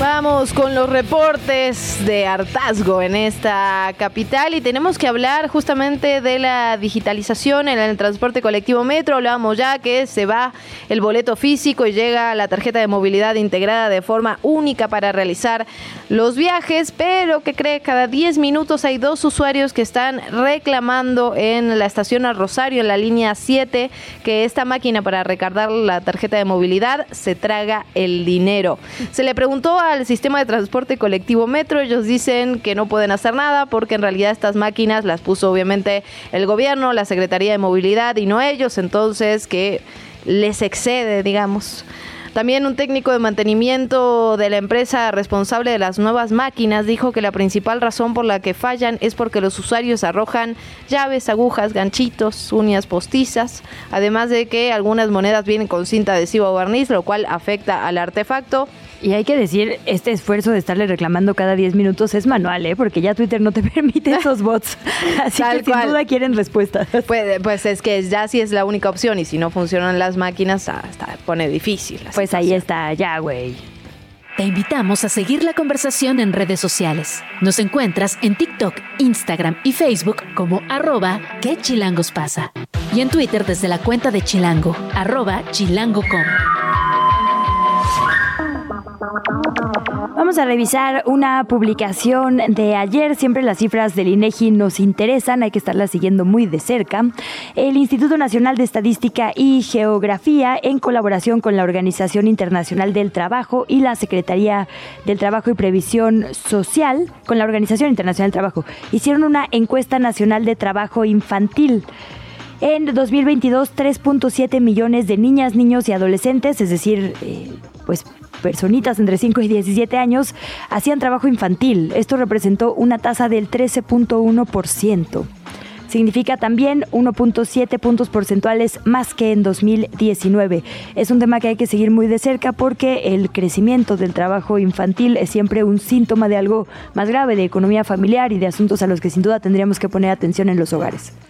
Vamos con los reportes de hartazgo en esta capital y tenemos que hablar justamente de la digitalización en el transporte colectivo metro. Hablábamos ya que se va el boleto físico y llega la tarjeta de movilidad integrada de forma única para realizar los viajes, pero que cree cada 10 minutos hay dos usuarios que están reclamando en la estación Al Rosario, en la línea 7, que esta máquina para recargar la tarjeta de movilidad se traga el dinero. Se le preguntó a al sistema de transporte colectivo Metro. Ellos dicen que no pueden hacer nada porque en realidad estas máquinas las puso obviamente el gobierno, la Secretaría de Movilidad y no ellos, entonces que les excede, digamos. También un técnico de mantenimiento de la empresa responsable de las nuevas máquinas dijo que la principal razón por la que fallan es porque los usuarios arrojan llaves, agujas, ganchitos, uñas postizas, además de que algunas monedas vienen con cinta adhesiva o barniz, lo cual afecta al artefacto. Y hay que decir, este esfuerzo de estarle reclamando cada 10 minutos es manual, ¿eh? porque ya Twitter no te permite esos bots. Así que sin duda quieren respuestas. Pues, pues, es que ya sí es la única opción y si no funcionan las máquinas, hasta pone difícil. Pues ahí está, ya, güey. Te invitamos a seguir la conversación en redes sociales. Nos encuentras en TikTok, Instagram y Facebook como arroba que chilangos pasa. Y en Twitter desde la cuenta de Chilango, arroba chilango.com. Vamos a revisar una publicación de ayer. Siempre las cifras del INEGI nos interesan, hay que estarlas siguiendo muy de cerca. El Instituto Nacional de Estadística y Geografía, en colaboración con la Organización Internacional del Trabajo y la Secretaría del Trabajo y Previsión Social, con la Organización Internacional del Trabajo, hicieron una encuesta nacional de trabajo infantil. En 2022, 3.7 millones de niñas, niños y adolescentes, es decir, eh, pues personitas entre 5 y 17 años hacían trabajo infantil. Esto representó una tasa del 13.1%. Significa también 1.7 puntos porcentuales más que en 2019. Es un tema que hay que seguir muy de cerca porque el crecimiento del trabajo infantil es siempre un síntoma de algo más grave, de economía familiar y de asuntos a los que sin duda tendríamos que poner atención en los hogares.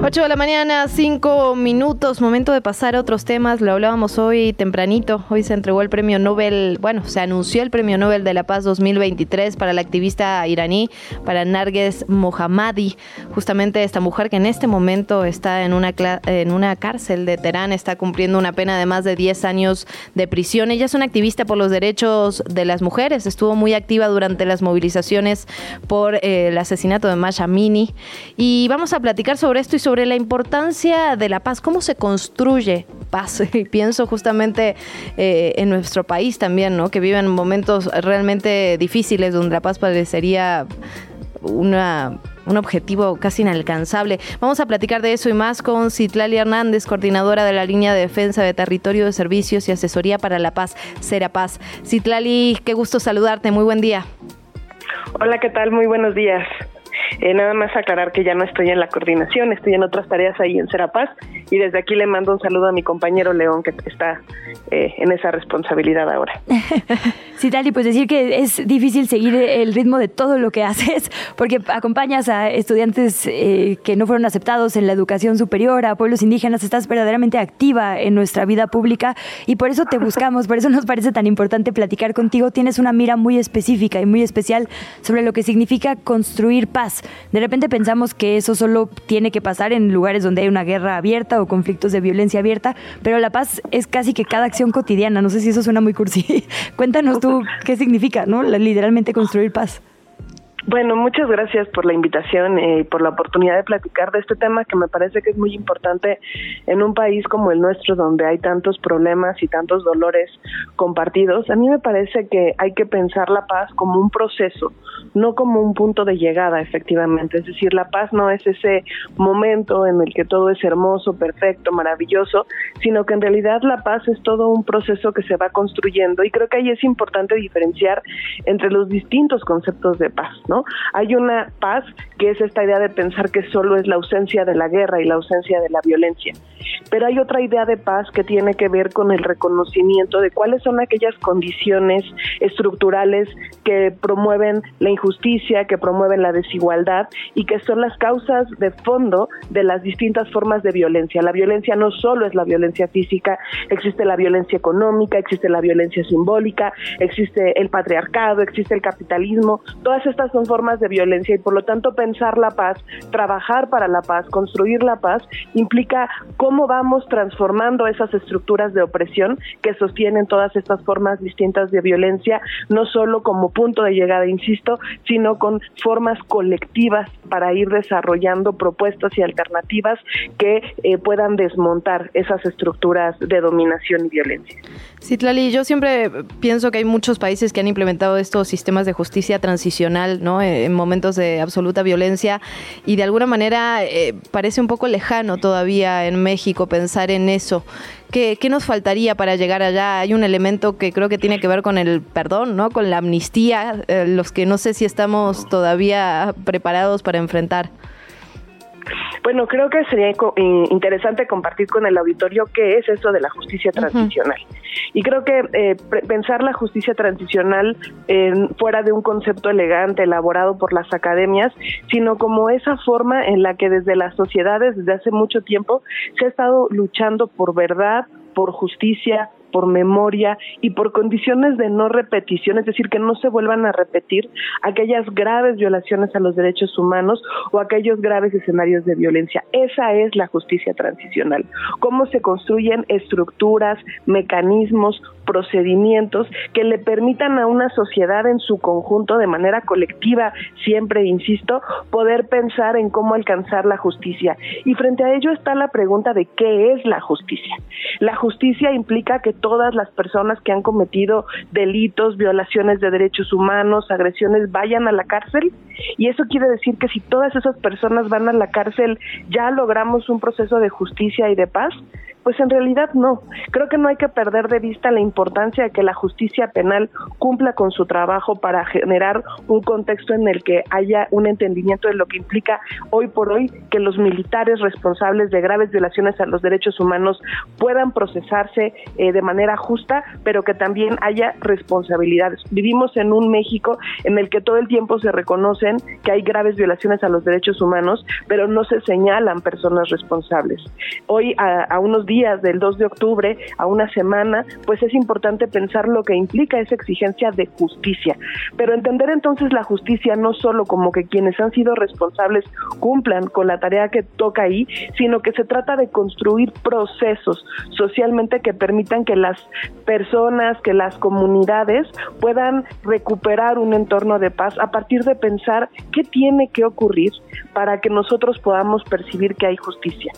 8 de la mañana, 5 minutos, momento de pasar a otros temas. Lo hablábamos hoy tempranito. Hoy se entregó el premio Nobel, bueno, se anunció el premio Nobel de la Paz 2023 para la activista iraní, para Narges Mohammadi. Justamente esta mujer que en este momento está en una, en una cárcel de Teherán, está cumpliendo una pena de más de 10 años de prisión. Ella es una activista por los derechos de las mujeres. Estuvo muy activa durante las movilizaciones por eh, el asesinato de Masha Amini. Y vamos a platicar sobre esto y sobre la importancia de la paz, cómo se construye paz. Y pienso justamente eh, en nuestro país también, ¿no? Que viven momentos realmente difíciles donde la paz parecería una un objetivo casi inalcanzable. Vamos a platicar de eso y más con Citlali Hernández, coordinadora de la línea de defensa de territorio de servicios y asesoría para la paz, Serapaz. Citlali, qué gusto saludarte, muy buen día. Hola, ¿qué tal? Muy buenos días. Eh, nada más aclarar que ya no estoy en la coordinación, estoy en otras tareas ahí en Serapaz y desde aquí le mando un saludo a mi compañero León que está eh, en esa responsabilidad ahora. sí, Tali, pues decir que es difícil seguir el ritmo de todo lo que haces porque acompañas a estudiantes eh, que no fueron aceptados en la educación superior, a pueblos indígenas, estás verdaderamente activa en nuestra vida pública y por eso te buscamos, por eso nos parece tan importante platicar contigo. Tienes una mira muy específica y muy especial sobre lo que significa construir paz. De repente pensamos que eso solo tiene que pasar en lugares donde hay una guerra abierta o conflictos de violencia abierta, pero la paz es casi que cada acción cotidiana. No sé si eso suena muy cursi. Cuéntanos tú qué significa, ¿no? Literalmente construir paz. Bueno, muchas gracias por la invitación y por la oportunidad de platicar de este tema que me parece que es muy importante en un país como el nuestro donde hay tantos problemas y tantos dolores compartidos. A mí me parece que hay que pensar la paz como un proceso, no como un punto de llegada, efectivamente. Es decir, la paz no es ese momento en el que todo es hermoso, perfecto, maravilloso, sino que en realidad la paz es todo un proceso que se va construyendo y creo que ahí es importante diferenciar entre los distintos conceptos de paz, ¿no? Hay una paz que es esta idea de pensar que solo es la ausencia de la guerra y la ausencia de la violencia. Pero hay otra idea de paz que tiene que ver con el reconocimiento de cuáles son aquellas condiciones estructurales que promueven la injusticia, que promueven la desigualdad y que son las causas de fondo de las distintas formas de violencia. La violencia no solo es la violencia física, existe la violencia económica, existe la violencia simbólica, existe el patriarcado, existe el capitalismo. Todas estas son formas de violencia y por lo tanto pensar la paz, trabajar para la paz, construir la paz, implica cómo vamos transformando esas estructuras de opresión que sostienen todas estas formas distintas de violencia, no solo como punto de llegada, insisto, sino con formas colectivas para ir desarrollando propuestas y alternativas que eh, puedan desmontar esas estructuras de dominación y violencia. Sí, Tlali, yo siempre pienso que hay muchos países que han implementado estos sistemas de justicia transicional, ¿no? En momentos de absoluta violencia y de alguna manera eh, parece un poco lejano todavía en México pensar en eso. ¿Qué, ¿Qué, nos faltaría para llegar allá? Hay un elemento que creo que tiene que ver con el perdón, ¿no? Con la amnistía, eh, los que no sé si estamos todavía preparados para enfrentar. Bueno, creo que sería interesante compartir con el auditorio qué es eso de la justicia transicional. Y creo que eh, pensar la justicia transicional fuera de un concepto elegante elaborado por las academias, sino como esa forma en la que desde las sociedades desde hace mucho tiempo se ha estado luchando por verdad, por justicia, por memoria y por condiciones de no repetición, es decir, que no se vuelvan a repetir aquellas graves violaciones a los derechos humanos o aquellos graves escenarios de violencia. Esa es la justicia transicional. Cómo se construyen estructuras, mecanismos, procedimientos que le permitan a una sociedad en su conjunto, de manera colectiva, siempre insisto, poder pensar en cómo alcanzar la justicia. Y frente a ello está la pregunta de qué es la justicia. La justicia implica que todas las personas que han cometido delitos, violaciones de derechos humanos, agresiones, vayan a la cárcel. Y eso quiere decir que si todas esas personas van a la cárcel, ya logramos un proceso de justicia y de paz. Pues en realidad no. Creo que no hay que perder de vista la importancia de que la justicia penal cumpla con su trabajo para generar un contexto en el que haya un entendimiento de lo que implica hoy por hoy que los militares responsables de graves violaciones a los derechos humanos puedan procesarse eh, de manera justa, pero que también haya responsabilidades. Vivimos en un México en el que todo el tiempo se reconocen que hay graves violaciones a los derechos humanos, pero no se señalan personas responsables. Hoy, a, unos del 2 de octubre a una semana, pues es importante pensar lo que implica esa exigencia de justicia. Pero entender entonces la justicia no solo como que quienes han sido responsables cumplan con la tarea que toca ahí, sino que se trata de construir procesos socialmente que permitan que las personas, que las comunidades puedan recuperar un entorno de paz a partir de pensar qué tiene que ocurrir para que nosotros podamos percibir que hay justicia.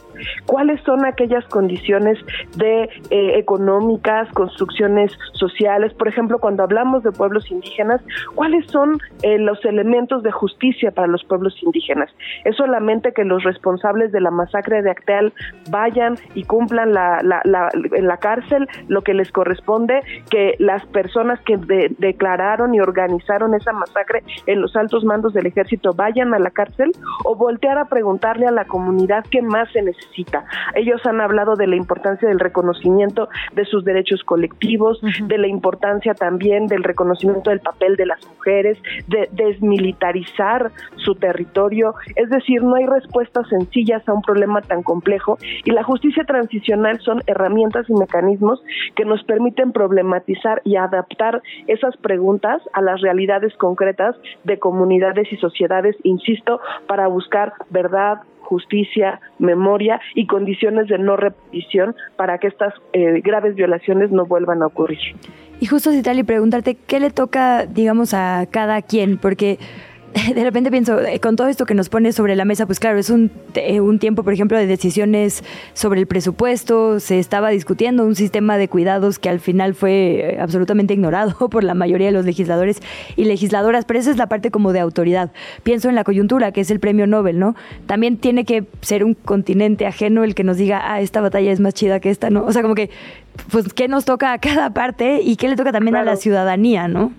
¿Cuáles son aquellas condiciones de eh, económicas, construcciones sociales. Por ejemplo, cuando hablamos de pueblos indígenas, ¿cuáles son eh, los elementos de justicia para los pueblos indígenas? Es solamente que los responsables de la masacre de Acteal vayan y cumplan la, en la cárcel lo que les corresponde, que las personas que declararon y organizaron esa masacre en los altos mandos del ejército vayan a la cárcel o voltear a preguntarle a la comunidad qué más se necesita. Ellos han hablado de la importancia del reconocimiento de sus derechos colectivos, de la importancia también del reconocimiento del papel de las mujeres, de desmilitarizar su territorio. Es decir, no hay respuestas sencillas a un problema tan complejo y la justicia transicional son herramientas y mecanismos que nos permiten problematizar y adaptar esas preguntas a las realidades concretas de comunidades y sociedades, insisto, para buscar verdad, justicia, memoria y condiciones de no repetición para que estas eh, graves violaciones no vuelvan a ocurrir. Y justo y preguntarte qué le toca, digamos, a cada quien, porque de repente pienso, eh, con todo esto que nos pone sobre la mesa, pues claro, es un, eh, un, tiempo, por ejemplo, de decisiones sobre el presupuesto, se estaba discutiendo un sistema de cuidados que al final fue eh, absolutamente ignorado por la mayoría de los legisladores y legisladoras, pero esa es la parte como de autoridad. Pienso en la coyuntura, que es el premio Nobel, ¿no? También tiene que ser un continente ajeno el que nos diga, ah, esta batalla es más chida que esta, ¿no? O sea, como que, pues, ¿qué nos toca a cada parte y qué le toca también a la ciudadanía, ¿no?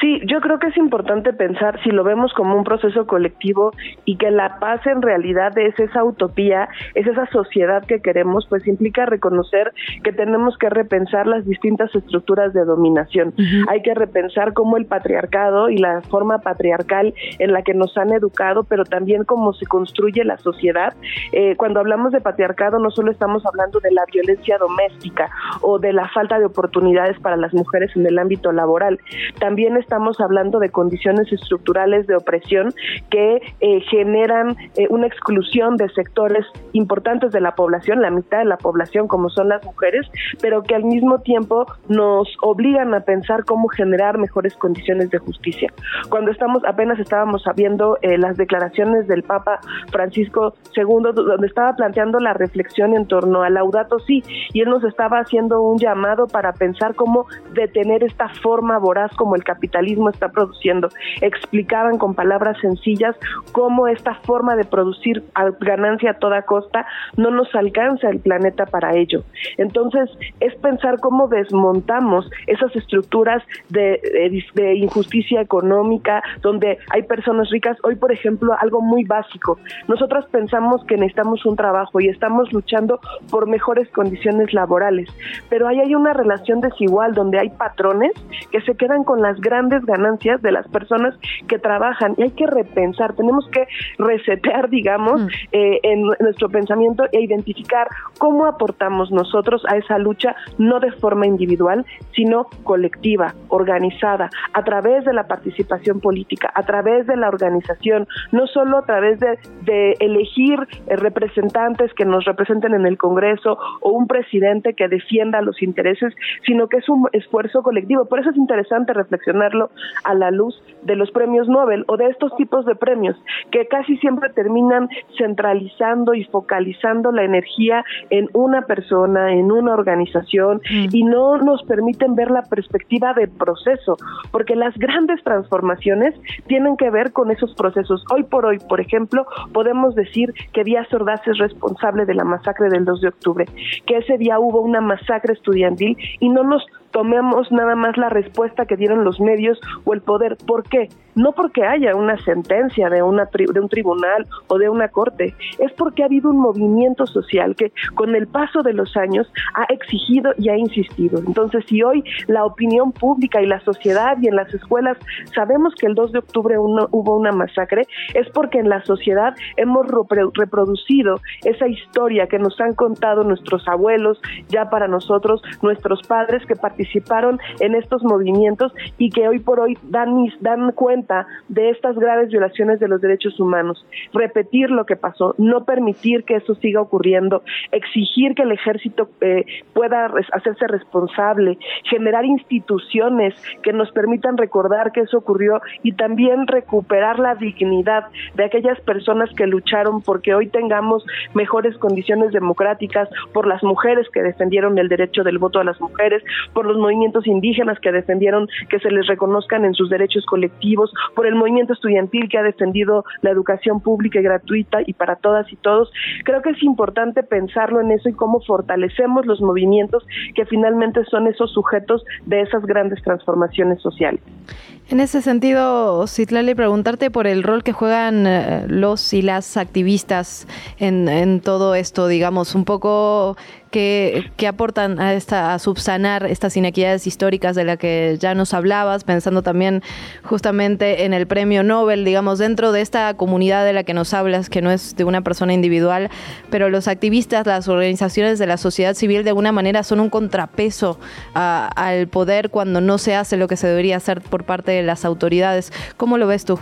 Sí, yo creo que es importante pensar si lo vemos como un proceso colectivo y que la paz en realidad es esa utopía, es esa sociedad que queremos, pues implica reconocer que tenemos que repensar las distintas estructuras de dominación. Hay que repensar cómo el patriarcado y la forma patriarcal en la que nos han educado, pero también cómo se construye la sociedad. Eh, cuando hablamos de patriarcado no solo estamos hablando de la violencia doméstica o de la falta de oportunidades para las mujeres en el ámbito laboral, también estamos hablando de condiciones estructurales de opresión que eh, generan eh, una exclusión de sectores importantes de la población, la mitad de la población como son las mujeres, pero que al mismo tiempo nos obligan a pensar cómo generar mejores condiciones de justicia. Cuando estamos apenas estábamos viendo eh, las declaraciones del Papa Francisco II, donde estaba planteando la reflexión en torno al Laudato Si, y él nos estaba haciendo un llamado para pensar cómo detener esta forma voraz como el capitalismo está produciendo. Explicaban con palabras sencillas cómo esta forma de producir ganancia a toda costa no nos alcanza el planeta para ello. Entonces, es pensar cómo desmontamos esas estructuras de, injusticia económica, donde hay personas ricas. Hoy, por ejemplo, algo muy básico. Nosotras pensamos que necesitamos un trabajo y estamos luchando por mejores condiciones laborales, pero ahí hay una relación desigual donde hay patrones que se quedan con las grandes ganancias de las personas que trabajan y hay que repensar, tenemos que resetear, digamos, mm. eh, en nuestro pensamiento e identificar cómo aportamos nosotros a esa lucha, no de forma individual, sino colectiva, organizada, a través de la participación política, a través de la organización, no solo a través de, elegir eh, representantes que nos representen en el Congreso o un presidente que defienda los intereses, sino que es un esfuerzo colectivo. Por eso es interesante reflexionarlo a la luz de los premios Nobel o de estos tipos de premios, que casi siempre terminan centralizando y focalizando la energía en una persona, en una organización, mm. y no nos permiten ver la perspectiva de proceso, porque las grandes transformaciones tienen que ver con esos procesos. Hoy por hoy, por ejemplo, podemos decir que Díaz Ordaz es responsable de la masacre del 2 de octubre, que ese día hubo una masacre estudiantil y no nos tomemos nada más la respuesta que dieron los medios o el poder. ¿Por qué? No porque haya una sentencia de, un tribunal o de una corte, es porque ha habido un movimiento social que con el paso de los años ha exigido y ha insistido. Entonces, si hoy la opinión pública y la sociedad y en las escuelas sabemos que el 2 de octubre hubo una masacre, es porque en la sociedad hemos reproducido esa historia que nos han contado nuestros abuelos, ya para nosotros, nuestros padres que participaron participaron en estos movimientos y que hoy por hoy dan, dan cuenta de estas graves violaciones de los derechos humanos. Repetir lo que pasó, no permitir que eso siga ocurriendo, exigir que el ejército eh, pueda hacerse responsable, generar instituciones que nos permitan recordar que eso ocurrió y también recuperar la dignidad de aquellas personas que lucharon porque hoy tengamos mejores condiciones democráticas, por las mujeres que defendieron el derecho del voto a las mujeres, por los movimientos indígenas que defendieron que se les reconozcan en sus derechos colectivos, por el movimiento estudiantil que ha defendido la educación pública y gratuita y para todas y todos. Creo que es importante pensarlo en eso y cómo fortalecemos los movimientos que finalmente son esos sujetos de esas grandes transformaciones sociales. En ese sentido, Citlali, preguntarte por el rol que juegan eh, los y las activistas en, todo esto, digamos, un poco que, aportan a, esta, a subsanar estas inequidades históricas de la que ya nos hablabas, pensando también justamente en el premio Nobel, digamos, dentro de esta comunidad de la que nos hablas, que no es de una persona individual, pero los activistas, las organizaciones de la sociedad civil de alguna manera son un contrapeso al poder cuando no se hace lo que se debería hacer por parte las autoridades. ¿Cómo lo ves tú?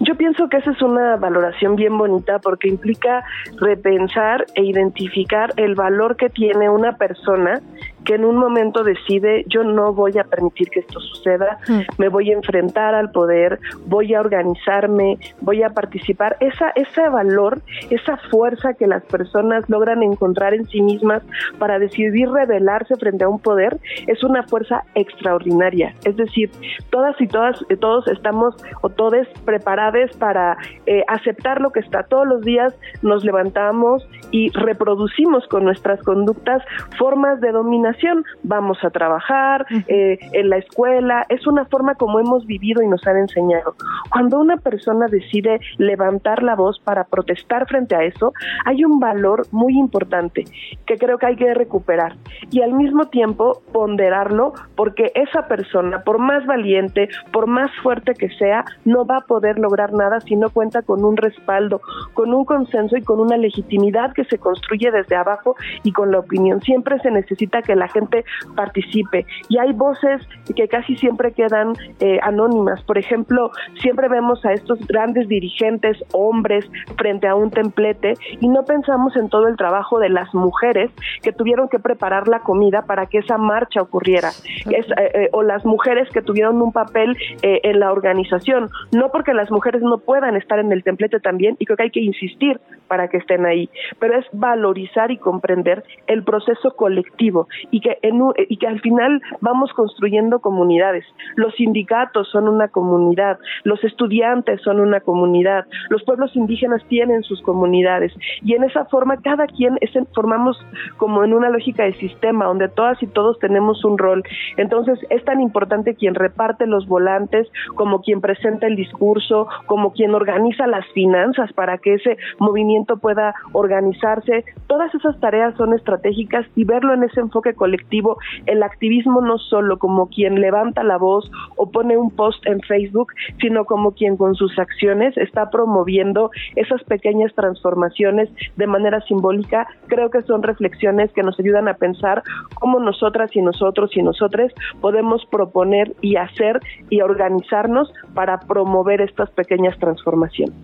Yo pienso que esa es una valoración bien bonita porque implica repensar e identificar el valor que tiene una persona que en un momento decide yo no voy a permitir que esto suceda, mm. me voy a enfrentar al poder, voy a organizarme, voy a participar. Esa, ese valor, esa fuerza que las personas logran encontrar en sí mismas para decidir rebelarse frente a un poder es una fuerza extraordinaria. Es decir, todas y todas, eh, todos estamos o todos preparados para eh, aceptar lo que está. Todos los días nos levantamos y reproducimos con nuestras conductas formas de dominación vamos a trabajar eh, en la escuela, es una forma como hemos vivido y nos han enseñado. Cuando una persona decide levantar la voz para protestar frente a eso, hay un valor muy importante que creo que hay que recuperar y al mismo tiempo ponderarlo porque esa persona, por más valiente, por más fuerte que sea, no va a poder lograr nada si no cuenta con un respaldo, con un consenso y con una legitimidad que se construye desde abajo y con la opinión. Siempre se necesita que la la gente participe. Y hay voces que casi siempre quedan eh, anónimas. Por ejemplo, siempre vemos a estos grandes dirigentes, hombres, frente a un templete y no pensamos en todo el trabajo de las mujeres que tuvieron que preparar la comida para que esa marcha ocurriera. Eh, eh, o las mujeres que tuvieron un papel en la organización. No porque las mujeres no puedan estar en el templete también, y creo que hay que insistir para que estén ahí, pero es valorizar y comprender el proceso colectivo y que, en y que al final vamos construyendo comunidades. Los sindicatos son una comunidad, los estudiantes son una comunidad, los pueblos indígenas tienen sus comunidades y en esa forma cada quien es formamos como en una lógica de sistema donde todas y todos tenemos un rol. Entonces es tan importante quien reparte los volantes como quien presenta el discurso, como quien organiza las finanzas para que ese movimiento pueda organizarse. Todas esas tareas son estratégicas y verlo en ese enfoque colectivo, el activismo no solo como quien levanta la voz o pone un post en Facebook, sino como quien con sus acciones está promoviendo esas pequeñas transformaciones de manera simbólica. Creo que son reflexiones que nos ayudan a pensar cómo nosotras y nosotros y nosotros podemos proponer y hacer y organizarnos para promover estas pequeñas transformaciones.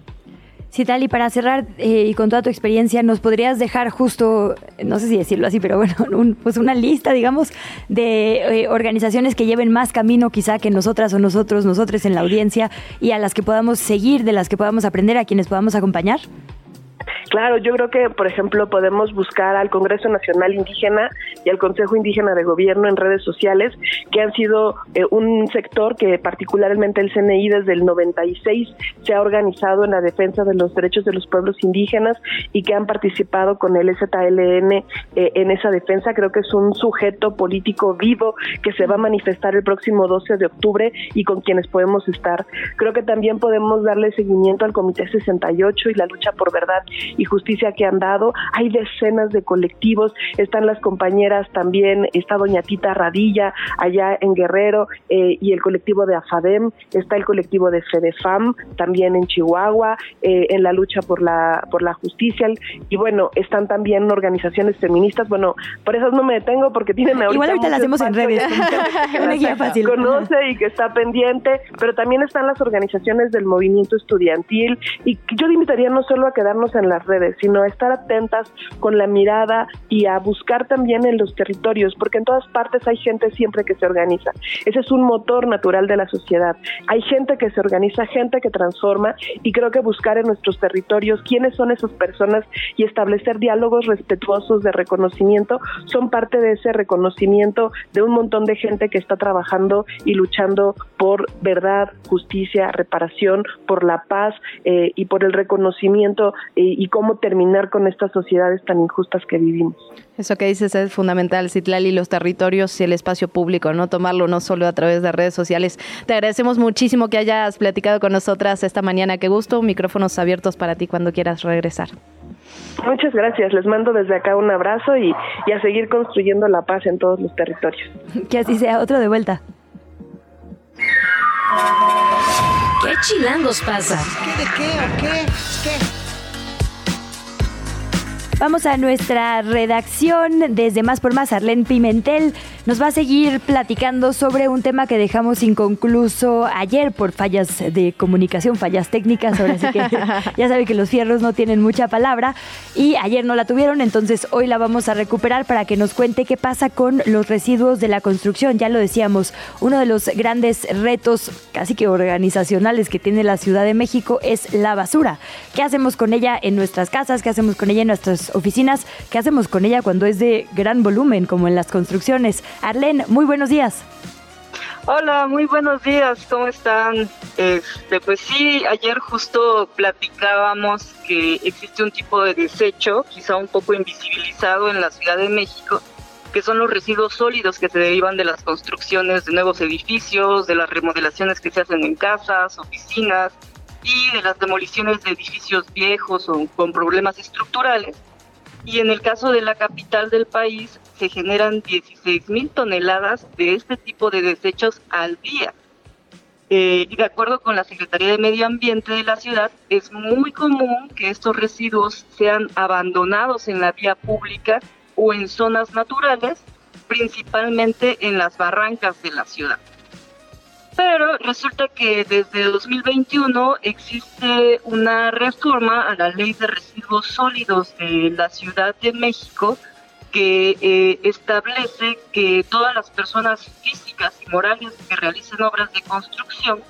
Citali, para cerrar eh, y con toda tu experiencia, ¿nos podrías dejar justo, no sé si decirlo así, pero bueno, pues una lista, digamos, de eh, organizaciones que lleven más camino quizá que nosotras o nosotros, nosotros en la audiencia y a las que podamos seguir, de las que podamos aprender, a quienes podamos acompañar? Claro, yo creo que, por ejemplo, podemos buscar al Congreso Nacional Indígena y al Consejo Indígena de Gobierno en redes sociales, que han sido eh, un sector que particularmente el CNI desde el 96 se ha organizado en la defensa de los derechos de los pueblos indígenas y que han participado con el ZLN eh, en esa defensa. Creo que es un sujeto político vivo que se va a manifestar el próximo 12 de octubre y con quienes podemos estar. Creo que también podemos darle seguimiento al Comité 68 y la lucha por verdad y justicia que han dado. Hay decenas de colectivos, están las compañeras también, está Doña Tita Radilla allá en Guerrero eh, y el colectivo de AFADEM, está el colectivo de FEDEFAM también en Chihuahua, eh, en la lucha por la, por la justicia. Y bueno, están también organizaciones feministas, bueno, por eso no me detengo porque tienen ahorita Igual ahorita las hacemos en redes, una guía fácil. Conoce y que está pendiente, pero también están las organizaciones del movimiento estudiantil. Y yo le invitaría no solo a quedarnos en las redes, sino a estar atentas con la mirada y a buscar también en los territorios, porque en todas partes hay gente siempre que se organiza. Ese es un motor natural de la sociedad. Hay gente que se organiza, gente que transforma y creo que buscar en nuestros territorios quiénes son esas personas y establecer diálogos respetuosos de reconocimiento son parte de ese reconocimiento de un montón de gente que está trabajando y luchando por verdad, justicia, reparación, por la paz eh, y por el reconocimiento eh, y cómo terminar con estas sociedades tan injustas que vivimos. Eso que dices es fundamental, Citlali, los territorios y el espacio público, no tomarlo no solo a través de redes sociales. Te agradecemos muchísimo que hayas platicado con nosotras esta mañana. Qué gusto, micrófonos abiertos para ti cuando quieras regresar. Muchas gracias, les mando desde acá un abrazo y, y a seguir construyendo la paz en todos los territorios. Que así sea, otro de vuelta. ¿Qué chilangos pasa? ¿Qué de qué o qué? ¿Qué? Vamos a nuestra redacción desde Más por Más. Arlene Pimentel nos va a seguir platicando sobre un tema que dejamos inconcluso ayer por fallas de comunicación, fallas técnicas. Ahora sí que ya sabe que los fierros no tienen mucha palabra y ayer no la tuvieron, entonces hoy la vamos a recuperar para que nos cuente qué pasa con los residuos de la construcción. Ya lo decíamos, uno de los grandes retos casi que organizacionales que tiene la Ciudad de México es la basura. ¿Qué hacemos con ella en nuestras casas? ¿Qué hacemos con ella en nuestros oficinas. ¿Qué hacemos con ella cuando es de gran volumen, como en las construcciones? Arlen, muy buenos días. Hola, muy buenos días, ¿cómo están? Este, pues sí, ayer justo platicábamos que existe un tipo de desecho, quizá un poco invisibilizado en la Ciudad de México, que son los residuos sólidos que se derivan de las construcciones de nuevos edificios, de las remodelaciones que se hacen en casas, oficinas y de las demoliciones de edificios viejos o con problemas estructurales y en el caso de la capital del país se generan 16 mil toneladas de este tipo de desechos al día. Eh, y de acuerdo con la Secretaría de Medio Ambiente de la ciudad, es muy común que estos residuos sean abandonados en la vía pública o en zonas naturales, principalmente en las barrancas de la ciudad. Pero resulta que desde 2021 existe una reforma a la ley de residuos sólidos de la Ciudad de México que eh, establece que todas las personas físicas y morales que realicen obras de construcción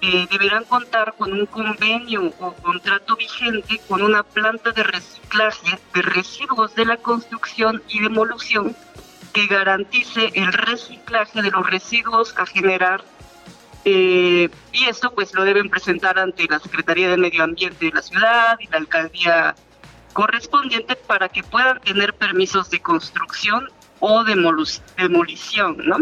eh, deberán contar con un convenio o contrato vigente con una planta de reciclaje de residuos de la construcción y demolición que garantice el reciclaje de los residuos a generar eh, y esto pues lo deben presentar ante la Secretaría de Medio Ambiente de la ciudad y la alcaldía correspondiente para que puedan tener permisos de construcción o demolición, ¿no?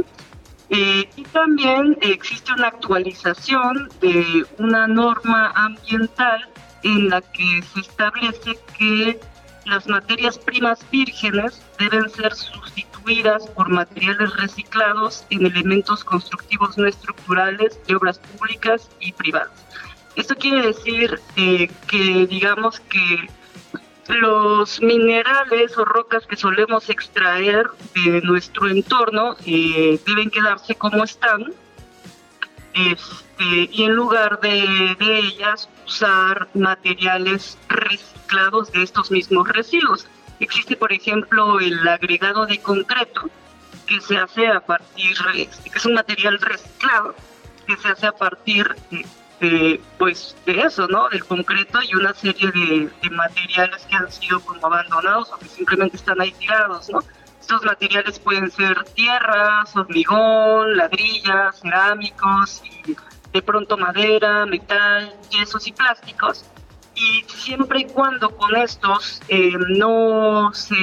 Eh, y también existe una actualización de una norma ambiental en la que se establece que las materias primas vírgenes deben ser sustituidas por materiales reciclados en elementos constructivos no estructurales de obras públicas y privadas. Esto quiere decir eh, que digamos que los minerales o rocas que solemos extraer de nuestro entorno eh, deben quedarse como están este, y en lugar de, de ellas usar materiales reciclados de estos mismos residuos. Existe, por ejemplo, el agregado de concreto que se hace a partir, este, que es un material reciclado, que se hace a partir de, pues, de eso, ¿no? Del concreto y una serie de, de, materiales que han sido como abandonados o que simplemente están ahí tirados, ¿no? Estos materiales pueden ser tierras, hormigón, ladrillas, cerámicos y de pronto madera, metal, yesos y plásticos. Y siempre y cuando con estos eh, no, se,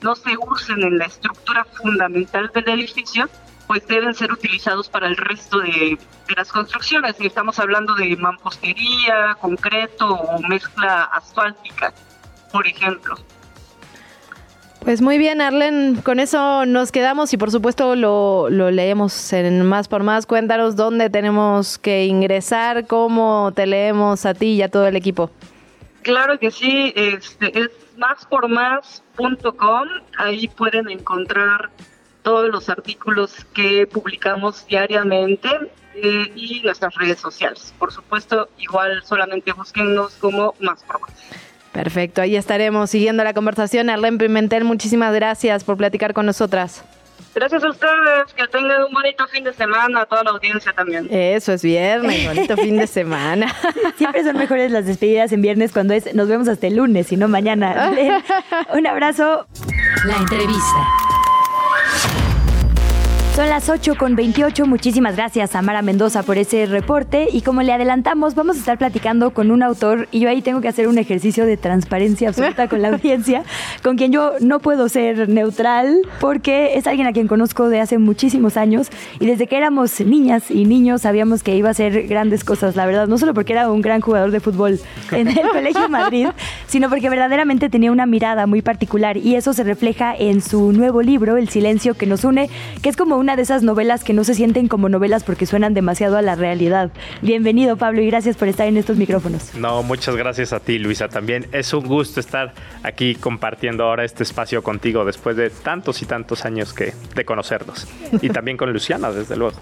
no se usen en la estructura fundamental del edificio, pues deben ser utilizados para el resto de, de las construcciones. Y estamos hablando de mampostería, concreto o mezcla asfáltica, por ejemplo. Pues muy bien, Arlen, con eso nos quedamos y por supuesto lo, lo, leemos en Más por Más. Cuéntanos dónde tenemos que ingresar, cómo te leemos a ti y a todo el equipo. Claro que sí, este, es máspormás.com, ahí pueden encontrar todos los artículos que publicamos diariamente eh, y nuestras redes sociales. Por supuesto, igual solamente búsquennos como Más por Más. Perfecto, ahí estaremos siguiendo la conversación. Arlen Pimentel, muchísimas gracias por platicar con nosotras. Gracias a ustedes, que tengan un bonito fin de semana, a toda la audiencia también. Eso es viernes, bonito fin de semana. Siempre son mejores las despedidas en viernes cuando es nos vemos hasta el lunes y no mañana. un abrazo. La entrevista. Son las 8 con 28. Muchísimas gracias a Mara Mendoza por ese reporte. Y como le adelantamos, vamos a estar platicando con un autor. Y yo ahí tengo que hacer un ejercicio de transparencia absoluta con la audiencia, con quien yo no puedo ser neutral, porque es alguien a quien conozco de hace muchísimos años. Y desde que éramos niñas y niños sabíamos que iba a hacer grandes cosas, la verdad. No solo porque era un gran jugador de fútbol en el Colegio Madrid, sino porque verdaderamente tenía una mirada muy particular. Y eso se refleja en su nuevo libro, El silencio que nos une, que es como una de esas novelas que no se sienten como novelas porque suenan demasiado a la realidad. Bienvenido, Pablo, y gracias por estar en estos micrófonos. No, muchas gracias a ti, Luisa. También es un gusto estar aquí compartiendo ahora este espacio contigo después de tantos y tantos años que, de conocernos. Y también con Luciana, desde luego.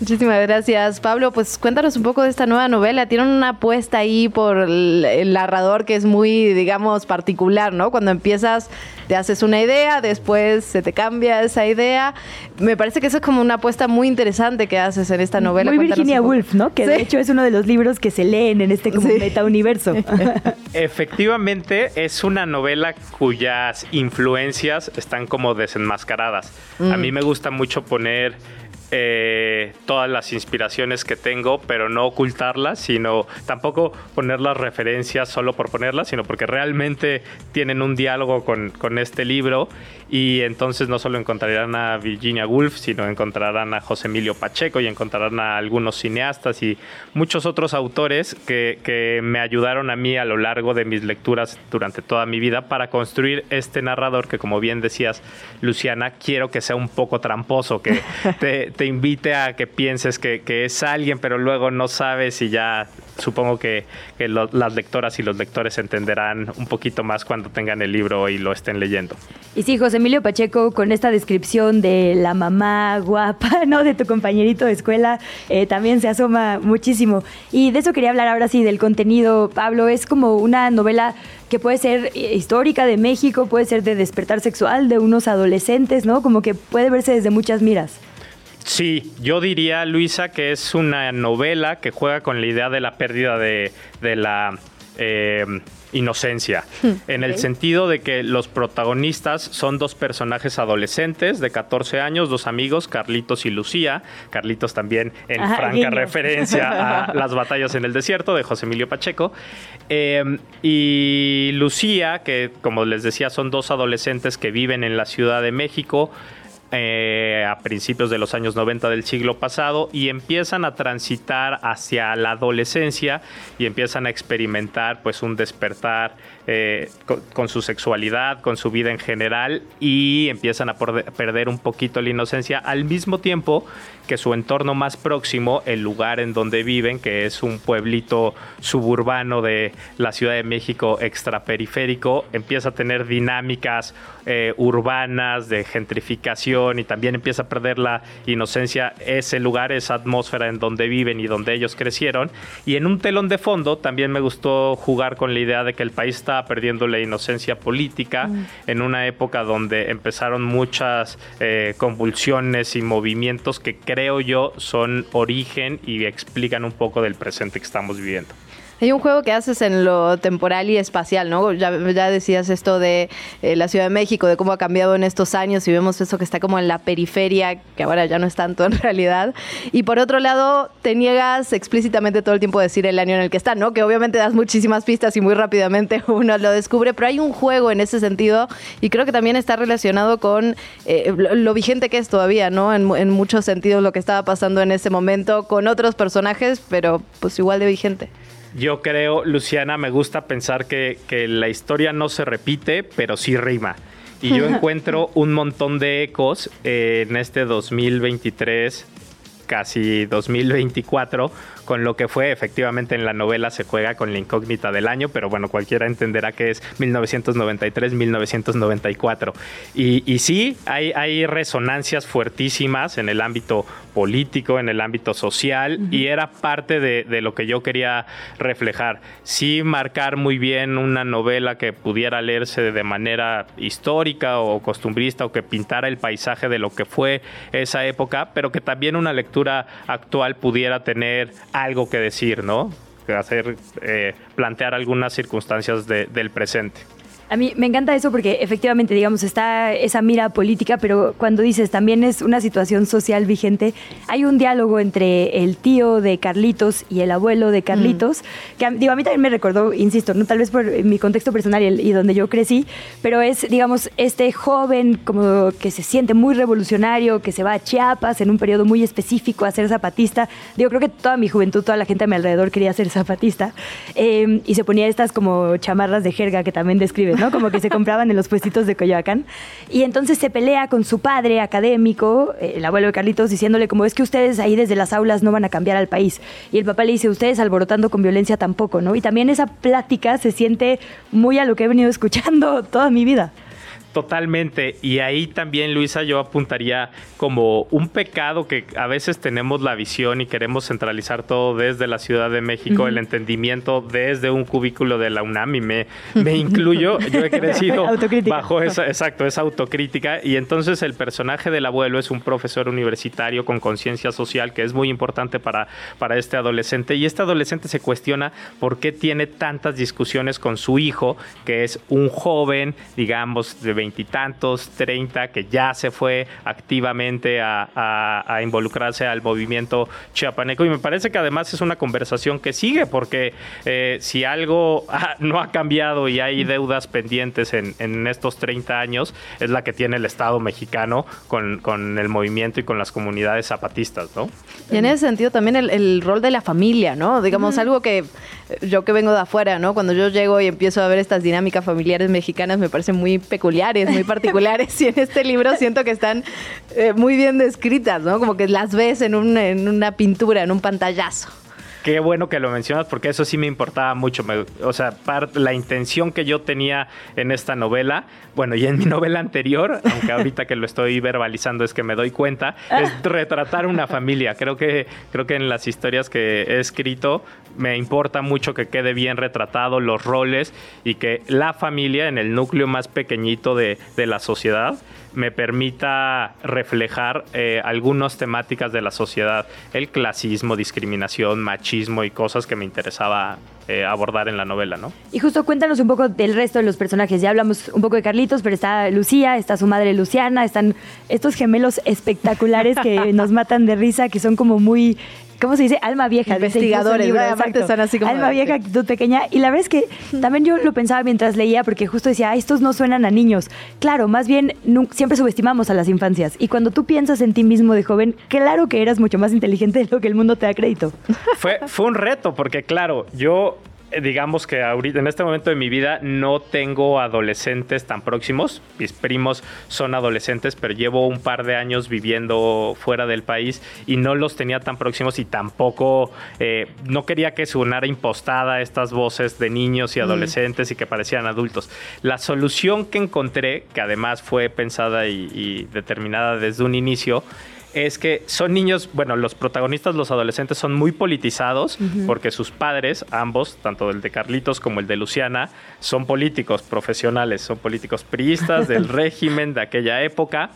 Muchísimas gracias, Pablo. Pues cuéntanos un poco de esta nueva novela. Tienen una apuesta ahí por el, el narrador que es muy, digamos, particular, ¿no? Cuando empiezas, te haces una idea, después se te cambia esa idea. Me parece que eso es como una apuesta muy interesante que haces en esta novela. Muy Virginia Woolf, ¿no? Que ¿Sí? de hecho es uno de los libros que se leen en este como sí. metauniverso. Efectivamente, es una novela cuyas influencias están como desenmascaradas. Mm. A mí me gusta mucho poner eh, todas las inspiraciones que tengo, pero no ocultarlas, sino tampoco poner las referencias solo por ponerlas, sino porque realmente tienen un diálogo con, con este libro. Y entonces no solo encontrarán a Virginia Woolf, sino encontrarán a José Emilio Pacheco y encontrarán a algunos cineastas y muchos otros autores que, que, me ayudaron a mí a lo largo de mis lecturas durante toda mi vida para construir este narrador que, como bien decías, Luciana, quiero que sea un poco tramposo, que te, te invite a que pienses que, es alguien, pero luego no sabes y ya supongo que, las lectoras y los lectores entenderán un poquito más cuando tengan el libro y lo estén leyendo. Y sí, José Emilio Pacheco, con esta descripción de la mamá guapa, ¿no? De tu compañerito de escuela, eh, también se asoma muchísimo. Y de eso quería hablar ahora sí, del contenido, Pablo. Es como una novela que puede ser histórica de México, puede ser de despertar sexual de unos adolescentes, ¿no? Como que puede verse desde muchas miras. Sí, yo diría, Luisa, que es una novela que juega con la idea de la pérdida de, de la eh, inocencia, hmm, en el sentido de que los protagonistas son dos personajes adolescentes de 14 años, dos amigos, Carlitos y Lucía. Carlitos también en franca referencia a las batallas en el desierto de José Emilio Pacheco. Eh, y Lucía, que como les decía, son dos adolescentes que viven en la Ciudad de México. Eh, a principios de los años 90 del siglo pasado y empiezan a transitar hacia la adolescencia y empiezan a experimentar pues un despertar eh, con, su sexualidad, con su vida en general y empiezan a perder un poquito la inocencia al mismo tiempo que su entorno más próximo, el lugar en donde viven, que es un pueblito suburbano de la Ciudad de México extraperiférico, empieza a tener dinámicas eh, urbanas de gentrificación y también empieza a perder la inocencia ese lugar, esa atmósfera en donde viven y donde ellos crecieron. Y en un telón de fondo también me gustó jugar con la idea de que el país está perdiendo la inocencia política mm. en una época donde empezaron muchas eh, convulsiones y movimientos que creo yo son origen y explican un poco del presente que estamos viviendo. Hay un juego que haces en lo temporal y espacial, ¿no? Ya, decías esto de eh, la Ciudad de México, de cómo ha cambiado en estos años y vemos eso que está como en la periferia, que ahora ya no es tanto en realidad. Y por otro lado, te niegas explícitamente todo el tiempo a decir el año en el que está, ¿no? Que obviamente das muchísimas pistas y muy rápidamente uno lo descubre, pero hay un juego en ese sentido y creo que también está relacionado con eh, lo, vigente que es todavía, ¿no? En, en muchos sentidos lo que estaba pasando en ese momento con otros personajes, pero pues igual de vigente. Yo creo, Luciana, me gusta pensar que, la historia no se repite, pero sí rima. Y yo encuentro un montón de ecos en este 2023, casi 2024, con lo que fue efectivamente en la novela se juega con la incógnita del año, pero bueno, cualquiera entenderá que es 1993-1994. Y, y, sí, hay, hay resonancias fuertísimas en el ámbito político, en el ámbito social, y era parte de, de, lo que yo quería reflejar. Sí, marcar muy bien una novela que pudiera leerse de manera histórica o costumbrista o que pintara el paisaje de lo que fue esa época, pero que también una lectura actual pudiera tener algo que decir, ¿no? Hacer, eh, plantear algunas circunstancias del presente. A mí me encanta eso porque efectivamente, digamos, está esa mira política, pero cuando dices también es una situación social vigente, hay un diálogo entre el tío de Carlitos y el abuelo de Carlitos, que digo, a mí también me recordó, insisto, no tal vez por mi contexto personal y, donde yo crecí, pero es, digamos, este joven como que se siente muy revolucionario, que se va a Chiapas en un periodo muy específico a ser zapatista. Digo, creo que toda mi juventud, toda la gente a mi alrededor quería ser zapatista eh, y se ponía estas como chamarras de jerga que también describe como que se compraban en los puestitos de Coyoacán. Y entonces se pelea con su padre académico, el abuelo de Carlitos, diciéndole como es que ustedes ahí desde las aulas no van a cambiar al país. Y el papá le dice, ustedes alborotando con violencia tampoco, ¿no? Y también esa plática se siente muy a lo que he venido escuchando toda mi vida. Totalmente. Y ahí también, Luisa, yo apuntaría como un pecado que a veces tenemos la visión y queremos centralizar todo desde la Ciudad de México, el entendimiento desde un cubículo de la UNAM y me, me incluyo. Yo he crecido bajo esa, exacto, esa autocrítica. Y entonces el personaje del abuelo es un profesor universitario con conciencia social que es muy importante para, para este adolescente. Y este adolescente se cuestiona por qué tiene tantas discusiones con su hijo, que es un joven, digamos, de veintitantos, treinta, que ya se fue activamente a, involucrarse al movimiento chiapaneco. Y me parece que además es una conversación que sigue, porque eh, si algo no ha cambiado y hay deudas pendientes en, estos 30 años, es la que tiene el Estado mexicano con, el movimiento y con las comunidades zapatistas, ¿no? Y en ese sentido también el, rol de la familia, ¿no? Digamos, algo que yo que vengo de afuera, ¿no? Cuando yo llego y empiezo a ver estas dinámicas familiares mexicanas, me parecen muy peculiares muy particulares, y en este libro siento que están eh, muy bien descritas, ¿no? Como que las ves en, en una pintura, en un pantallazo. Qué bueno que lo mencionas porque eso sí me importaba mucho. o sea, la intención que yo tenía en esta novela, bueno, y en mi novela anterior, aunque ahorita que lo estoy verbalizando es que me doy cuenta, es retratar una familia. Creo que, creo que en las historias que he escrito me importa mucho que quede bien retratado los roles y que la familia en el núcleo más pequeñito de, de la sociedad me permita reflejar eh, algunas temáticas de la sociedad, el clasismo, discriminación, machismo y cosas que me interesaba eh, abordar en la novela, ¿no? Y justo cuéntanos un poco del resto de los personajes. Ya hablamos un poco de Carlitos, pero está Lucía, está su madre Luciana, están estos gemelos espectaculares que nos matan de risa, que son como muy ¿cómo se dice? Alma vieja. Investigadores, aparte están así como... Alma vieja, actitud pequeña. Y la verdad es que también yo lo pensaba mientras leía, porque justo decía, estos no suenan a niños. Claro, más bien siempre subestimamos a las infancias. Y cuando tú piensas en ti mismo de joven, claro que eras mucho más inteligente de lo que el mundo te da crédito. Fue, fue un reto, porque claro, yo digamos que ahorita en este momento de mi vida no tengo adolescentes tan próximos. Mis primos son adolescentes, pero llevo un par de años viviendo fuera del país y no los tenía tan próximos y tampoco eh, no quería que sonara impostada estas voces de niños y mm. adolescentes y que parecían adultos. La solución que encontré, que además fue pensada y determinada desde un inicio, es que son niños, bueno, los protagonistas, los adolescentes, son muy politizados porque sus padres, ambos, tanto el de Carlitos como el de Luciana, son políticos profesionales, son políticos priistas del régimen de aquella época.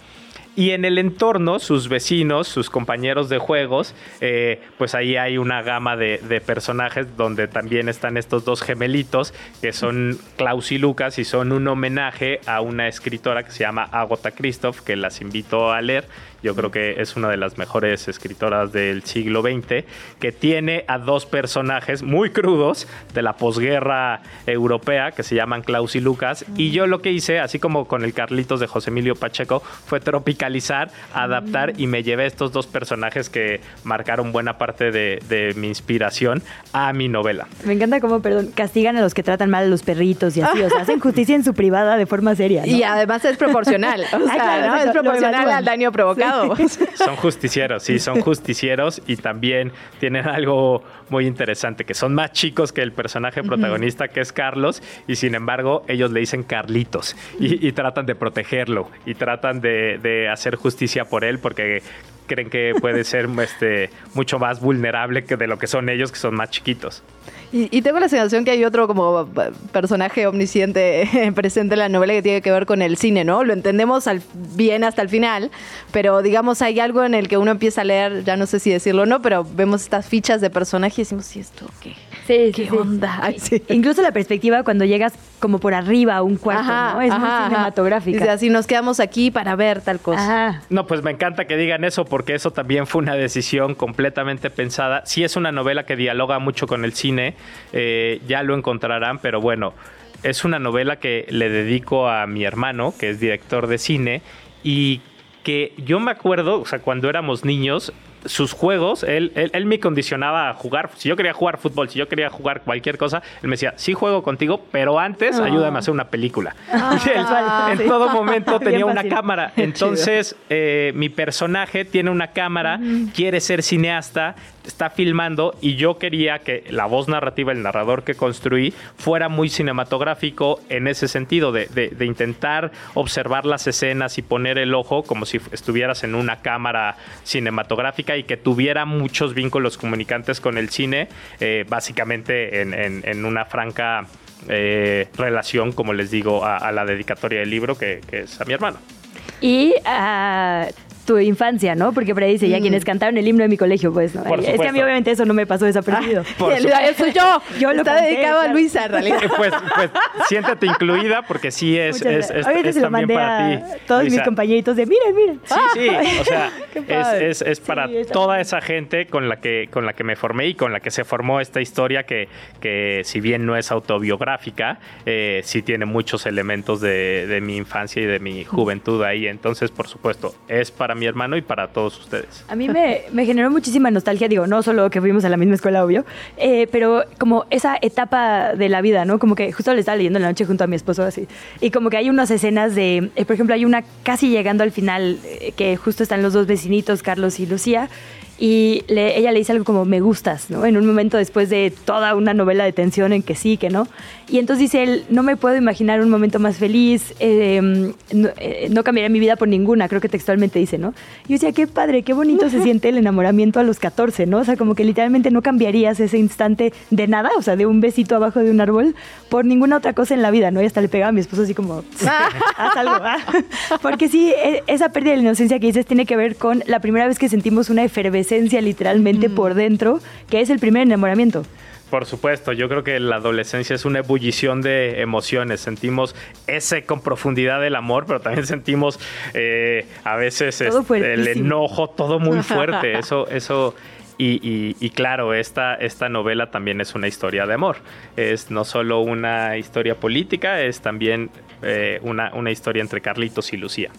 Y en el entorno, sus vecinos, sus compañeros de juegos, eh, pues ahí hay una gama de, personajes donde también están estos dos gemelitos, que son Klaus y Lucas, y son un homenaje a una escritora que se llama Agota Christoph, que las invito a leer yo creo que es una de las mejores escritoras del siglo XX, que tiene a dos personajes muy crudos de la posguerra europea que se llaman Klaus y Lucas. Y yo lo que hice, así como con el Carlitos de José Emilio Pacheco, fue tropicalizar, adaptar y me llevé estos dos personajes que marcaron buena parte de, mi inspiración a mi novela. Me encanta cómo, perdón, castigan a los que tratan mal a los perritos y así, o sea, hacen justicia en su privada de forma seria. Y además es proporcional, o sea, ¿no? es proporcional al daño provocado. Son justicieros, sí, son justicieros y también tienen algo muy interesante, que son más chicos que el personaje protagonista que es Carlos y sin embargo ellos le dicen Carlitos y, tratan de protegerlo y tratan de, de hacer justicia por él porque creen que puede ser este, mucho más vulnerable que de lo que son ellos, que son más chiquitos. Y, tengo la sensación que hay otro como personaje omnisciente presente en la novela que tiene que ver con el cine, ¿no? Lo entendemos al, bien hasta el final, pero digamos hay algo en el que uno empieza a leer, ya no sé si decirlo o no, pero vemos estas fichas de personaje y decimos, ¿y esto qué? Sí, ¿Qué onda? Incluso la perspectiva cuando llegas como por arriba a un cuarto, ¿no? Es muy cinematográfica. Dice, así nos quedamos aquí para ver tal cosa. No, pues me encanta que digan eso porque eso también fue una decisión completamente pensada. Sí es una novela que dialoga mucho con el cine, eh, ya lo encontrarán, pero bueno, es una novela que le dedico a mi hermano, que es director de cine, y que yo me acuerdo, o sea, cuando éramos niños, sus juegos, él, él, me condicionaba a jugar. Si yo quería jugar fútbol, si yo quería jugar cualquier cosa, él me decía, sí juego contigo, pero antes ah. ayúdame a hacer una película. Ah, en todo momento tenía una cámara. Entonces, eh, mi personaje tiene una cámara, quiere ser cineasta, está filmando y yo quería que la voz narrativa, el narrador que construí, fuera muy cinematográfico en ese sentido, de, de, intentar observar las escenas y poner el ojo como si estuvieras en una cámara cinematográfica y que tuviera muchos vínculos comunicantes con el cine, eh, básicamente en, en, una franca eh, relación, como les digo, a, la dedicatoria del libro que, es a mi hermano. Y uh, tu infancia, ¿no? Porque por ahí dice, ya mm. quienes cantaron el himno de mi colegio, pues, ¿no? es que a mí obviamente eso no me pasó desapercibido. Ah, eso yo. Yo lo Está dedicado a Luisa, en realidad. Pues, pues, siéntete incluida porque sí es, es, es, es también para ti. todos mis compañeritos de, miren, miren. Sí, sí, o sea, es, es, para toda esa gente con la, que, con la que me formé y con la que se formó esta historia que, que si bien no es autobiográfica, eh, sí tiene muchos elementos de, de mi infancia y de mi juventud ahí. Entonces, por supuesto, es para mi hermano y para todos ustedes. A mí me, generó muchísima nostalgia, digo, no solo que fuimos a la misma escuela, obvio, eh, pero como esa etapa de la vida, ¿no? Como que justo le estaba leyendo en la noche junto a mi esposo así, y como que hay unas escenas de, eh, por ejemplo, hay una casi llegando al final, eh, que justo están los dos vecinitos, Carlos y Lucía, y ella le dice algo como me gustas, ¿no? En un momento después de toda una novela de tensión en que sí, que no. Y entonces dice él, no me puedo imaginar un momento más feliz, em, eh, no, cambiaría mi vida por ninguna, creo que textualmente dice, ¿no? Y yo decía, qué padre, qué bonito se siente el enamoramiento a los 14, ¿no? O sea, como que literalmente no cambiarías ese instante de nada, o sea, de un besito abajo de un árbol, por ninguna otra cosa en la vida, ¿no? Y hasta le pegaba a mi esposo así como, haz algo, ¿ah? Porque sí, e, esa pérdida de la inocencia que dices tiene que ver con la primera vez que sentimos una efervescencia literalmente mm. por dentro, que es el primer enamoramiento. Por supuesto, yo creo que la adolescencia es una ebullición de emociones. Sentimos ese con profundidad del amor, pero también sentimos eh, a veces este, el enojo, todo muy fuerte. Eso, eso. Y, claro, esta, esta novela también es una historia de amor. Es no solo una historia política, es también eh, una, una historia entre Carlitos y Lucía.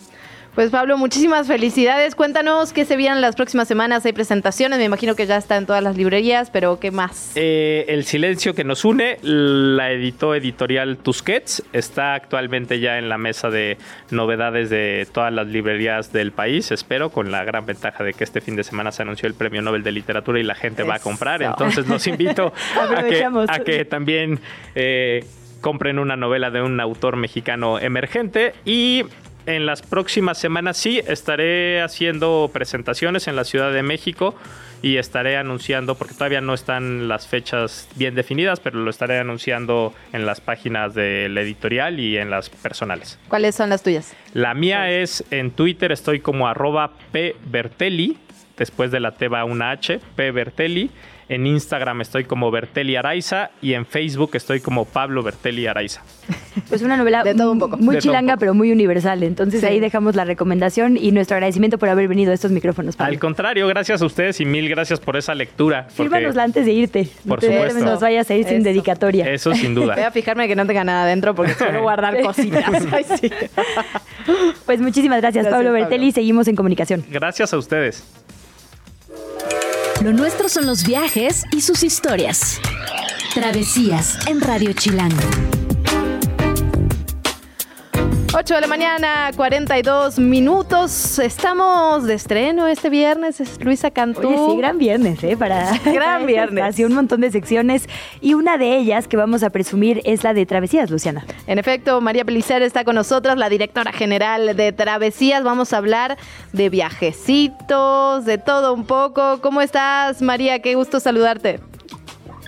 Pues Pablo, muchísimas felicidades. Cuéntanos qué se vienen las próximas semanas. Hay presentaciones, me imagino que ya está en todas las librerías, pero ¿qué más? Eh, el silencio que nos une, la editó editorial Tusquets, está actualmente ya en la mesa de novedades de todas las librerías del país, espero, con la gran ventaja de que este fin de semana se anunció el Premio Nobel de Literatura y la gente va a comprar. Entonces los invito a, que, también... Eh, compren una novela de un autor mexicano emergente y en las próximas semanas sí estaré haciendo presentaciones en la Ciudad de México y estaré anunciando, porque todavía no están las fechas bien definidas, pero lo estaré anunciando en las páginas del editorial y en las personales. ¿Cuáles son las tuyas? La mía es en Twitter, estoy como arroba pbertelli, después de la T va una H, pbertelli. En Instagram estoy como Bertelli Araiza y en Facebook estoy como Pablo Bertelli Araiza. Pues una novela de todo un poco. muy chilanga, pero muy universal. Entonces ahí dejamos la recomendación y nuestro agradecimiento por haber venido a estos micrófonos. Al contrario, gracias a ustedes y mil gracias por esa lectura. Fírmanosla antes de irte. Por supuesto. nos vayas a ir sin dedicatoria. Eso sin duda. Voy a fijarme que no tenga nada adentro porque suelo guardar cositas. Pues muchísimas gracias, Pablo Bertelli. Seguimos en comunicación. Gracias a ustedes. Lo nuestro son los viajes y sus historias. Travesías en Radio Chilango. 8 de la mañana, 42 minutos. Estamos de estreno este viernes. Es Luisa Cantú. Oye, sí, gran viernes, ¿eh? Para gran viernes. Así un montón de secciones. Y una de ellas que vamos a presumir es la de Travesías, Luciana. En efecto, María Pelicer está con nosotros, la directora general de Travesías. Vamos a hablar de viajecitos, de todo un poco. ¿Cómo estás, María? Qué gusto saludarte.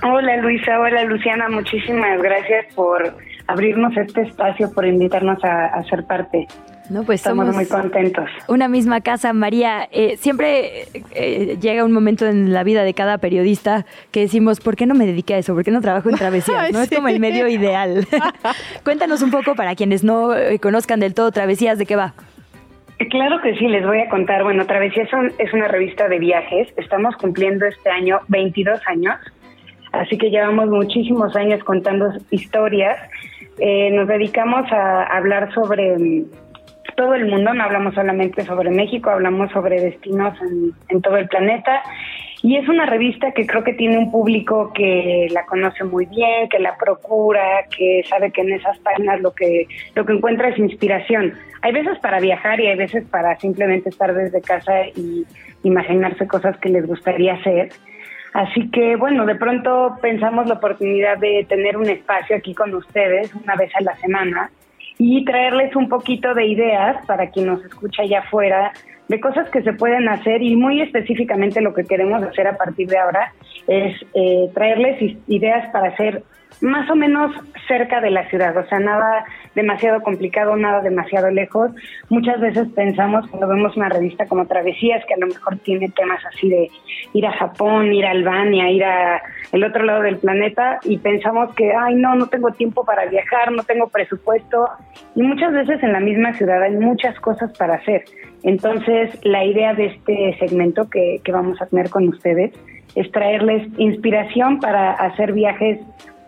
Hola, Luisa. Hola, Luciana. Muchísimas gracias por abrirnos este espacio, por invitarnos a, ser parte. No, pues Estamos somos muy contentos. Una misma casa, María. Eh, siempre eh, llega un momento en la vida de cada periodista que decimos, ¿por qué no me dediqué a eso? ¿Por qué no trabajo en travesías? ¿no? Es como el medio ideal. Cuéntanos un poco para quienes no eh, conozcan del todo travesías, ¿de qué va? Claro que sí, les voy a contar. Bueno, Travesías es una revista de viajes. Estamos cumpliendo este año 22 años. Así que llevamos muchísimos años contando historias eh, nos dedicamos a hablar sobre mm, todo el mundo, no hablamos solamente sobre México, hablamos sobre destinos en, todo el planeta. Y es una revista que creo que tiene un público que la conoce muy bien, que la procura, que sabe que en esas páginas lo que, lo que encuentra es inspiración. Hay veces para viajar y hay veces para simplemente estar desde casa y imaginarse cosas que les gustaría hacer. Así que bueno, de pronto pensamos la oportunidad de tener un espacio aquí con ustedes una vez a la semana y traerles un poquito de ideas para quien nos escucha allá afuera, de cosas que se pueden hacer y muy específicamente lo que queremos hacer a partir de ahora es eh, traerles ideas para hacer más o menos cerca de la ciudad, o sea, nada demasiado complicado, nada demasiado lejos. Muchas veces pensamos cuando vemos una revista como Travesías, que a lo mejor tiene temas así de ir a Japón, ir a Albania, ir a el otro lado del planeta, y pensamos que, ay, no, no tengo tiempo para viajar, no tengo presupuesto, y muchas veces en la misma ciudad hay muchas cosas para hacer. Entonces, la idea de este segmento que, que vamos a tener con ustedes es traerles inspiración para hacer viajes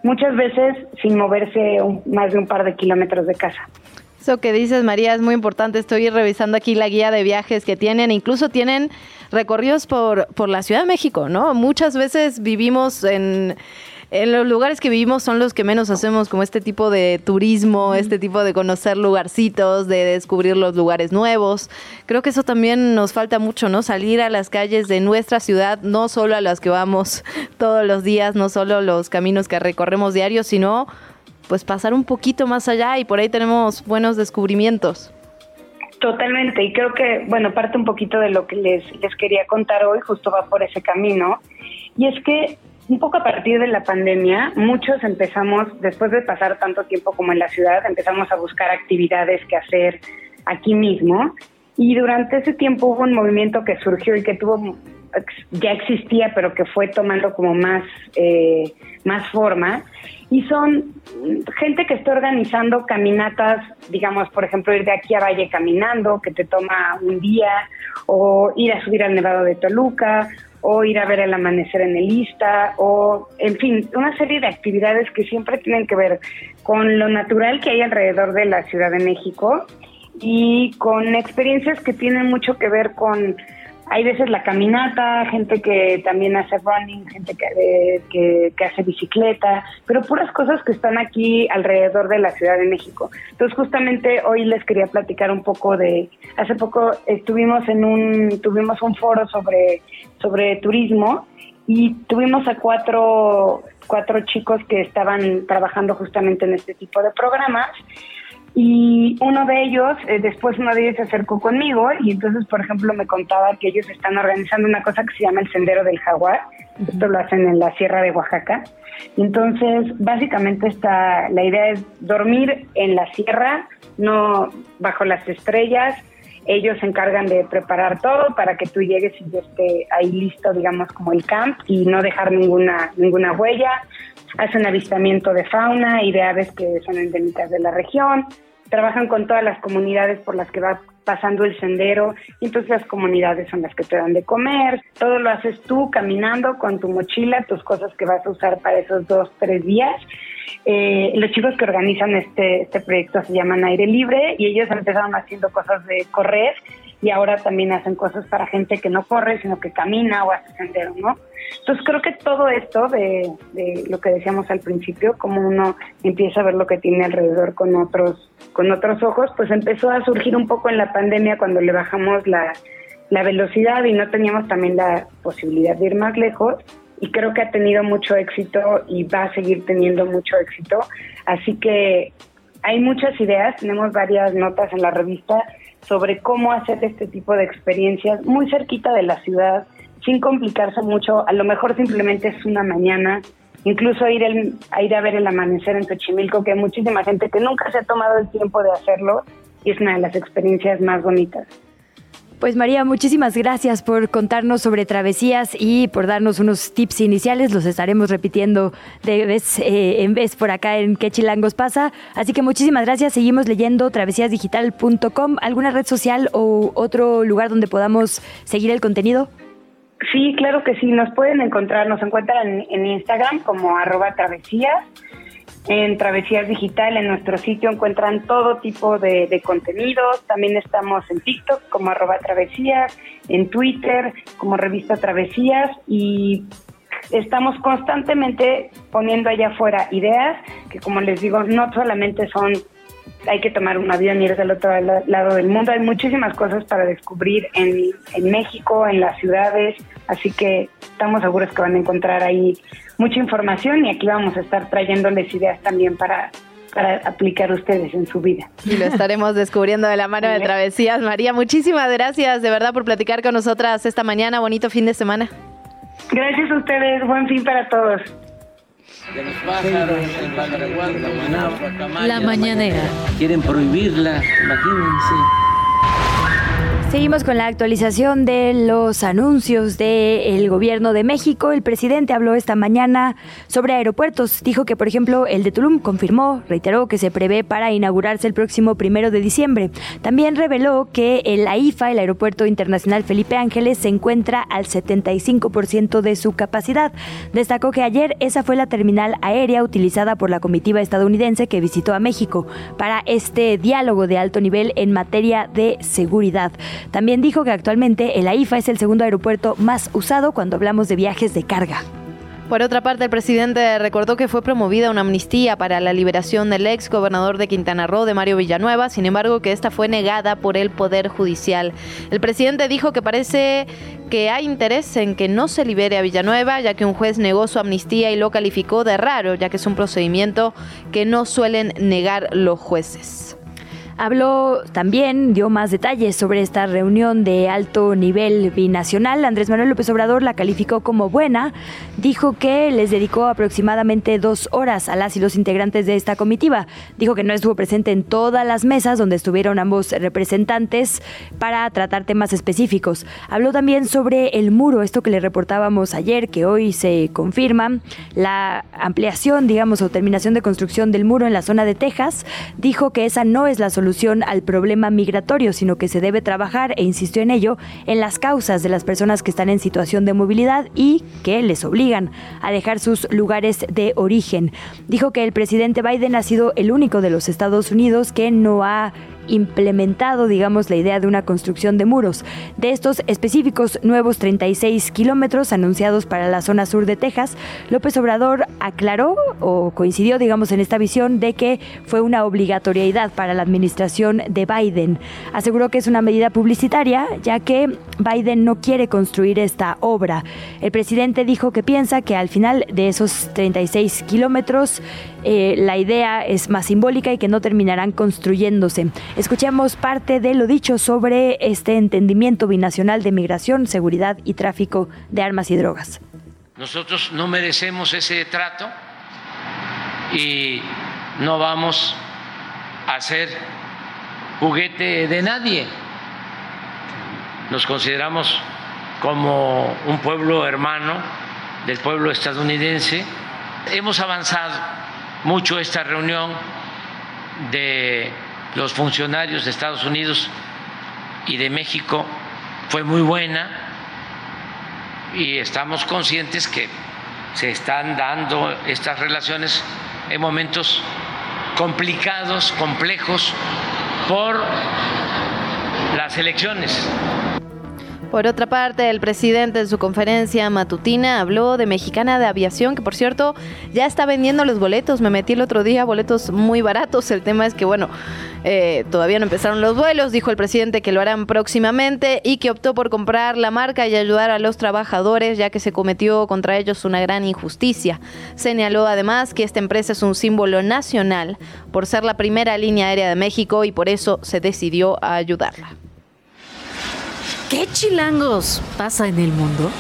muchas veces sin moverse más de un par de kilómetros de casa. Eso que dices, María, es muy importante. Estoy revisando aquí la guía de viajes que tienen. Incluso tienen recorridos por, por la Ciudad de México, ¿no? Muchas veces vivimos en en los lugares que vivimos son los que menos hacemos como este tipo de turismo, este tipo de conocer lugarcitos, de descubrir los lugares nuevos. Creo que eso también nos falta mucho, ¿no? Salir a las calles de nuestra ciudad, no solo a las que vamos todos los días, no solo los caminos que recorremos diarios, sino pues pasar un poquito más allá y por ahí tenemos buenos descubrimientos. Totalmente, y creo que, bueno, parte un poquito de lo que les, les quería contar hoy, justo va por ese camino, y es que un poco a partir de la pandemia, muchos empezamos, después de pasar tanto tiempo como en la ciudad, empezamos a buscar actividades que hacer aquí mismo. Y durante ese tiempo hubo un movimiento que surgió y que tuvo, ya existía, pero que fue tomando como más, eh, más forma. Y son gente que está organizando caminatas, digamos, por ejemplo, ir de aquí a Valle caminando, que te toma un día, o ir a subir al Nevado de Toluca, o ir a ver el amanecer en el Ista, o en fin, una serie de actividades que siempre tienen que ver con lo natural que hay alrededor de la Ciudad de México y con experiencias que tienen mucho que ver con hay veces la caminata, gente que también hace running, gente que, que, hace bicicleta, pero puras cosas que están aquí alrededor de la Ciudad de México. Entonces justamente hoy les quería platicar un poco de, hace poco estuvimos en un, tuvimos un foro sobre, sobre turismo y tuvimos a cuatro, cuatro chicos que estaban trabajando justamente en este tipo de programas y uno de ellos, eh, después uno de ellos se acercó conmigo y entonces, por ejemplo, me contaba que ellos están organizando una cosa que se llama el Sendero del Jaguar. Esto lo hacen en la Sierra de Oaxaca. Entonces, básicamente está, la idea es dormir en la sierra, no bajo las estrellas. Ellos se encargan de preparar todo para que tú llegues y ya esté ahí listo, digamos, como el camp y no dejar ninguna, ninguna huella. Hacen avistamiento de fauna y de aves que son endémicas de la región trabajan con todas las comunidades por las que va pasando el sendero, y entonces las comunidades son las que te dan de comer, todo lo haces tú caminando con tu mochila, tus cosas que vas a usar para esos dos, tres días. Eh, los chicos que organizan este, este proyecto se llaman Aire Libre y ellos empezaron haciendo cosas de correr y ahora también hacen cosas para gente que no corre, sino que camina o hace sendero, ¿no? Entonces creo que todo esto de, de, lo que decíamos al principio, como uno empieza a ver lo que tiene alrededor con otros, con otros ojos, pues empezó a surgir un poco en la pandemia cuando le bajamos la, la velocidad y no teníamos también la posibilidad de ir más lejos y creo que ha tenido mucho éxito y va a seguir teniendo mucho éxito. Así que hay muchas ideas, tenemos varias notas en la revista sobre cómo hacer este tipo de experiencias muy cerquita de la ciudad, sin complicarse mucho. A lo mejor simplemente es una mañana, incluso ir a ir a ver el amanecer en Xochimilco, que hay muchísima gente que nunca se ha tomado el tiempo de hacerlo y es una de las experiencias más bonitas. Pues María, muchísimas gracias por contarnos sobre travesías y por darnos unos tips iniciales. Los estaremos repitiendo de vez eh, en vez por acá en Qué Chilangos pasa. Así que muchísimas gracias. Seguimos leyendo travesíasdigital.com. ¿Alguna red social o otro lugar donde podamos seguir el contenido? Sí, claro que sí. Nos pueden encontrar, nos encuentran en, Instagram como arroba travesías en Travesías Digital, en nuestro sitio encuentran todo tipo de, contenidos. También estamos en TikTok como arroba travesías, en Twitter como revista Travesías y estamos constantemente poniendo allá afuera ideas que como les digo, no solamente son hay que tomar un avión y ir del otro lado del mundo. Hay muchísimas cosas para descubrir en, en México, en las ciudades, así que estamos seguros que van a encontrar ahí mucha información y aquí vamos a estar trayéndoles ideas también para, para aplicar ustedes en su vida. Y lo estaremos descubriendo de la mano de Travesías. María, muchísimas gracias de verdad por platicar con nosotras esta mañana. Bonito fin de semana. Gracias a ustedes. Buen fin para todos. La mañanera. Quieren prohibirla, imagínense. Seguimos con la actualización de los anuncios del gobierno de México. El presidente habló esta mañana sobre aeropuertos. Dijo que, por ejemplo, el de Tulum confirmó, reiteró que se prevé para inaugurarse el próximo primero de diciembre. También reveló que el AIFA, el Aeropuerto Internacional Felipe Ángeles, se encuentra al 75% de su capacidad. Destacó que ayer esa fue la terminal aérea utilizada por la comitiva estadounidense que visitó a México para este diálogo de alto nivel en materia de seguridad. También dijo que actualmente el AIFA es el segundo aeropuerto más usado cuando hablamos de viajes de carga. Por otra parte, el presidente recordó que fue promovida una amnistía para la liberación del ex gobernador de Quintana Roo, de Mario Villanueva, sin embargo que esta fue negada por el Poder Judicial. El presidente dijo que parece que hay interés en que no se libere a Villanueva, ya que un juez negó su amnistía y lo calificó de raro, ya que es un procedimiento que no suelen negar los jueces. Habló también, dio más detalles sobre esta reunión de alto nivel binacional. Andrés Manuel López Obrador la calificó como buena. Dijo que les dedicó aproximadamente dos horas a las y los integrantes de esta comitiva. Dijo que no estuvo presente en todas las mesas donde estuvieron ambos representantes para tratar temas específicos. Habló también sobre el muro, esto que le reportábamos ayer, que hoy se confirma. La ampliación, digamos, o terminación de construcción del muro en la zona de Texas. Dijo que esa no es la solución al problema migratorio, sino que se debe trabajar, e insistió en ello, en las causas de las personas que están en situación de movilidad y que les obligan a dejar sus lugares de origen. Dijo que el presidente Biden ha sido el único de los Estados Unidos que no ha implementado, digamos, la idea de una construcción de muros. De estos específicos nuevos 36 kilómetros anunciados para la zona sur de Texas, López Obrador aclaró o coincidió, digamos, en esta visión de que fue una obligatoriedad para la administración de Biden. Aseguró que es una medida publicitaria, ya que Biden no quiere construir esta obra. El presidente dijo que piensa que al final de esos 36 kilómetros eh, la idea es más simbólica y que no terminarán construyéndose. Escuchemos parte de lo dicho sobre este entendimiento binacional de migración, seguridad y tráfico de armas y drogas. Nosotros no merecemos ese trato y no vamos a ser juguete de nadie. Nos consideramos como un pueblo hermano del pueblo estadounidense. Hemos avanzado mucho esta reunión de los funcionarios de Estados Unidos y de México fue muy buena y estamos conscientes que se están dando estas relaciones en momentos complicados, complejos, por las elecciones. Por otra parte, el presidente en su conferencia matutina habló de Mexicana de Aviación, que por cierto ya está vendiendo los boletos. Me metí el otro día, boletos muy baratos. El tema es que, bueno, eh, todavía no empezaron los vuelos. Dijo el presidente que lo harán próximamente y que optó por comprar la marca y ayudar a los trabajadores, ya que se cometió contra ellos una gran injusticia. Señaló además que esta empresa es un símbolo nacional por ser la primera línea aérea de México y por eso se decidió a ayudarla. ¿Qué chilangos pasa en el mundo?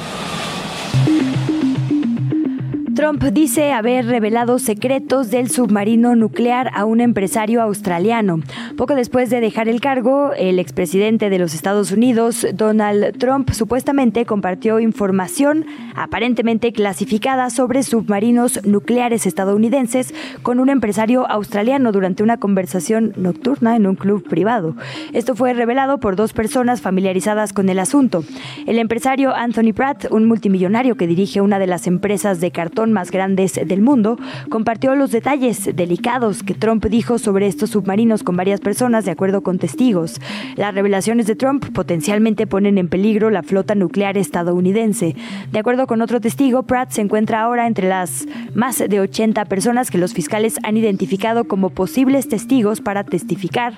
Trump dice haber revelado secretos del submarino nuclear a un empresario australiano. Poco después de dejar el cargo, el expresidente de los Estados Unidos, Donald Trump, supuestamente compartió información aparentemente clasificada sobre submarinos nucleares estadounidenses con un empresario australiano durante una conversación nocturna en un club privado. Esto fue revelado por dos personas familiarizadas con el asunto. El empresario Anthony Pratt, un multimillonario que dirige una de las empresas de cartón más grandes del mundo, compartió los detalles delicados que Trump dijo sobre estos submarinos con varias personas de acuerdo con testigos. Las revelaciones de Trump potencialmente ponen en peligro la flota nuclear estadounidense. De acuerdo con otro testigo, Pratt se encuentra ahora entre las más de 80 personas que los fiscales han identificado como posibles testigos para testificar,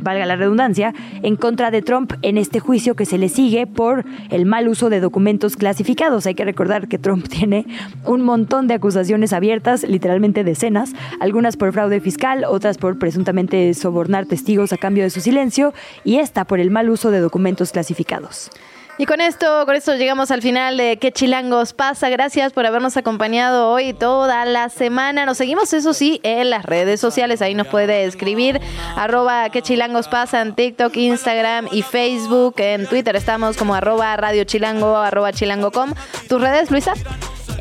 valga la redundancia, en contra de Trump en este juicio que se le sigue por el mal uso de documentos clasificados. Hay que recordar que Trump tiene un montón de acusaciones abiertas, literalmente decenas, algunas por fraude fiscal, otras por presuntamente sobornar testigos a cambio de su silencio y esta por el mal uso de documentos clasificados. Y con esto, con esto llegamos al final de ¿Qué chilangos pasa? Gracias por habernos acompañado hoy toda la semana. Nos seguimos, eso sí, en las redes sociales. Ahí nos puede escribir arroba ¿Qué chilangos pasa? En TikTok, Instagram y Facebook. En Twitter estamos como arroba Radio Chilango, arroba chilango.com. ¿Tus redes, Luisa?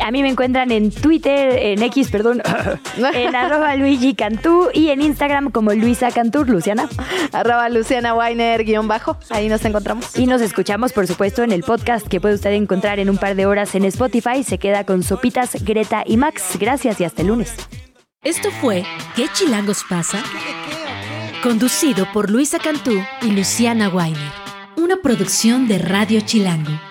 A mí me encuentran en Twitter, en X, perdón, en arroba Luigi Cantú y en Instagram como Luisa Cantur, Luciana. Arroba Luciana Weiner, guion bajo. Ahí nos encontramos. Y nos escuchamos, por supuesto, en el podcast que puede usted encontrar en un par de horas en Spotify. Se queda con Sopitas, Greta y Max. Gracias y hasta el lunes. Esto fue ¿Qué chilangos pasa? Conducido por Luisa Cantú y Luciana Weiner. Una producción de Radio Chilango.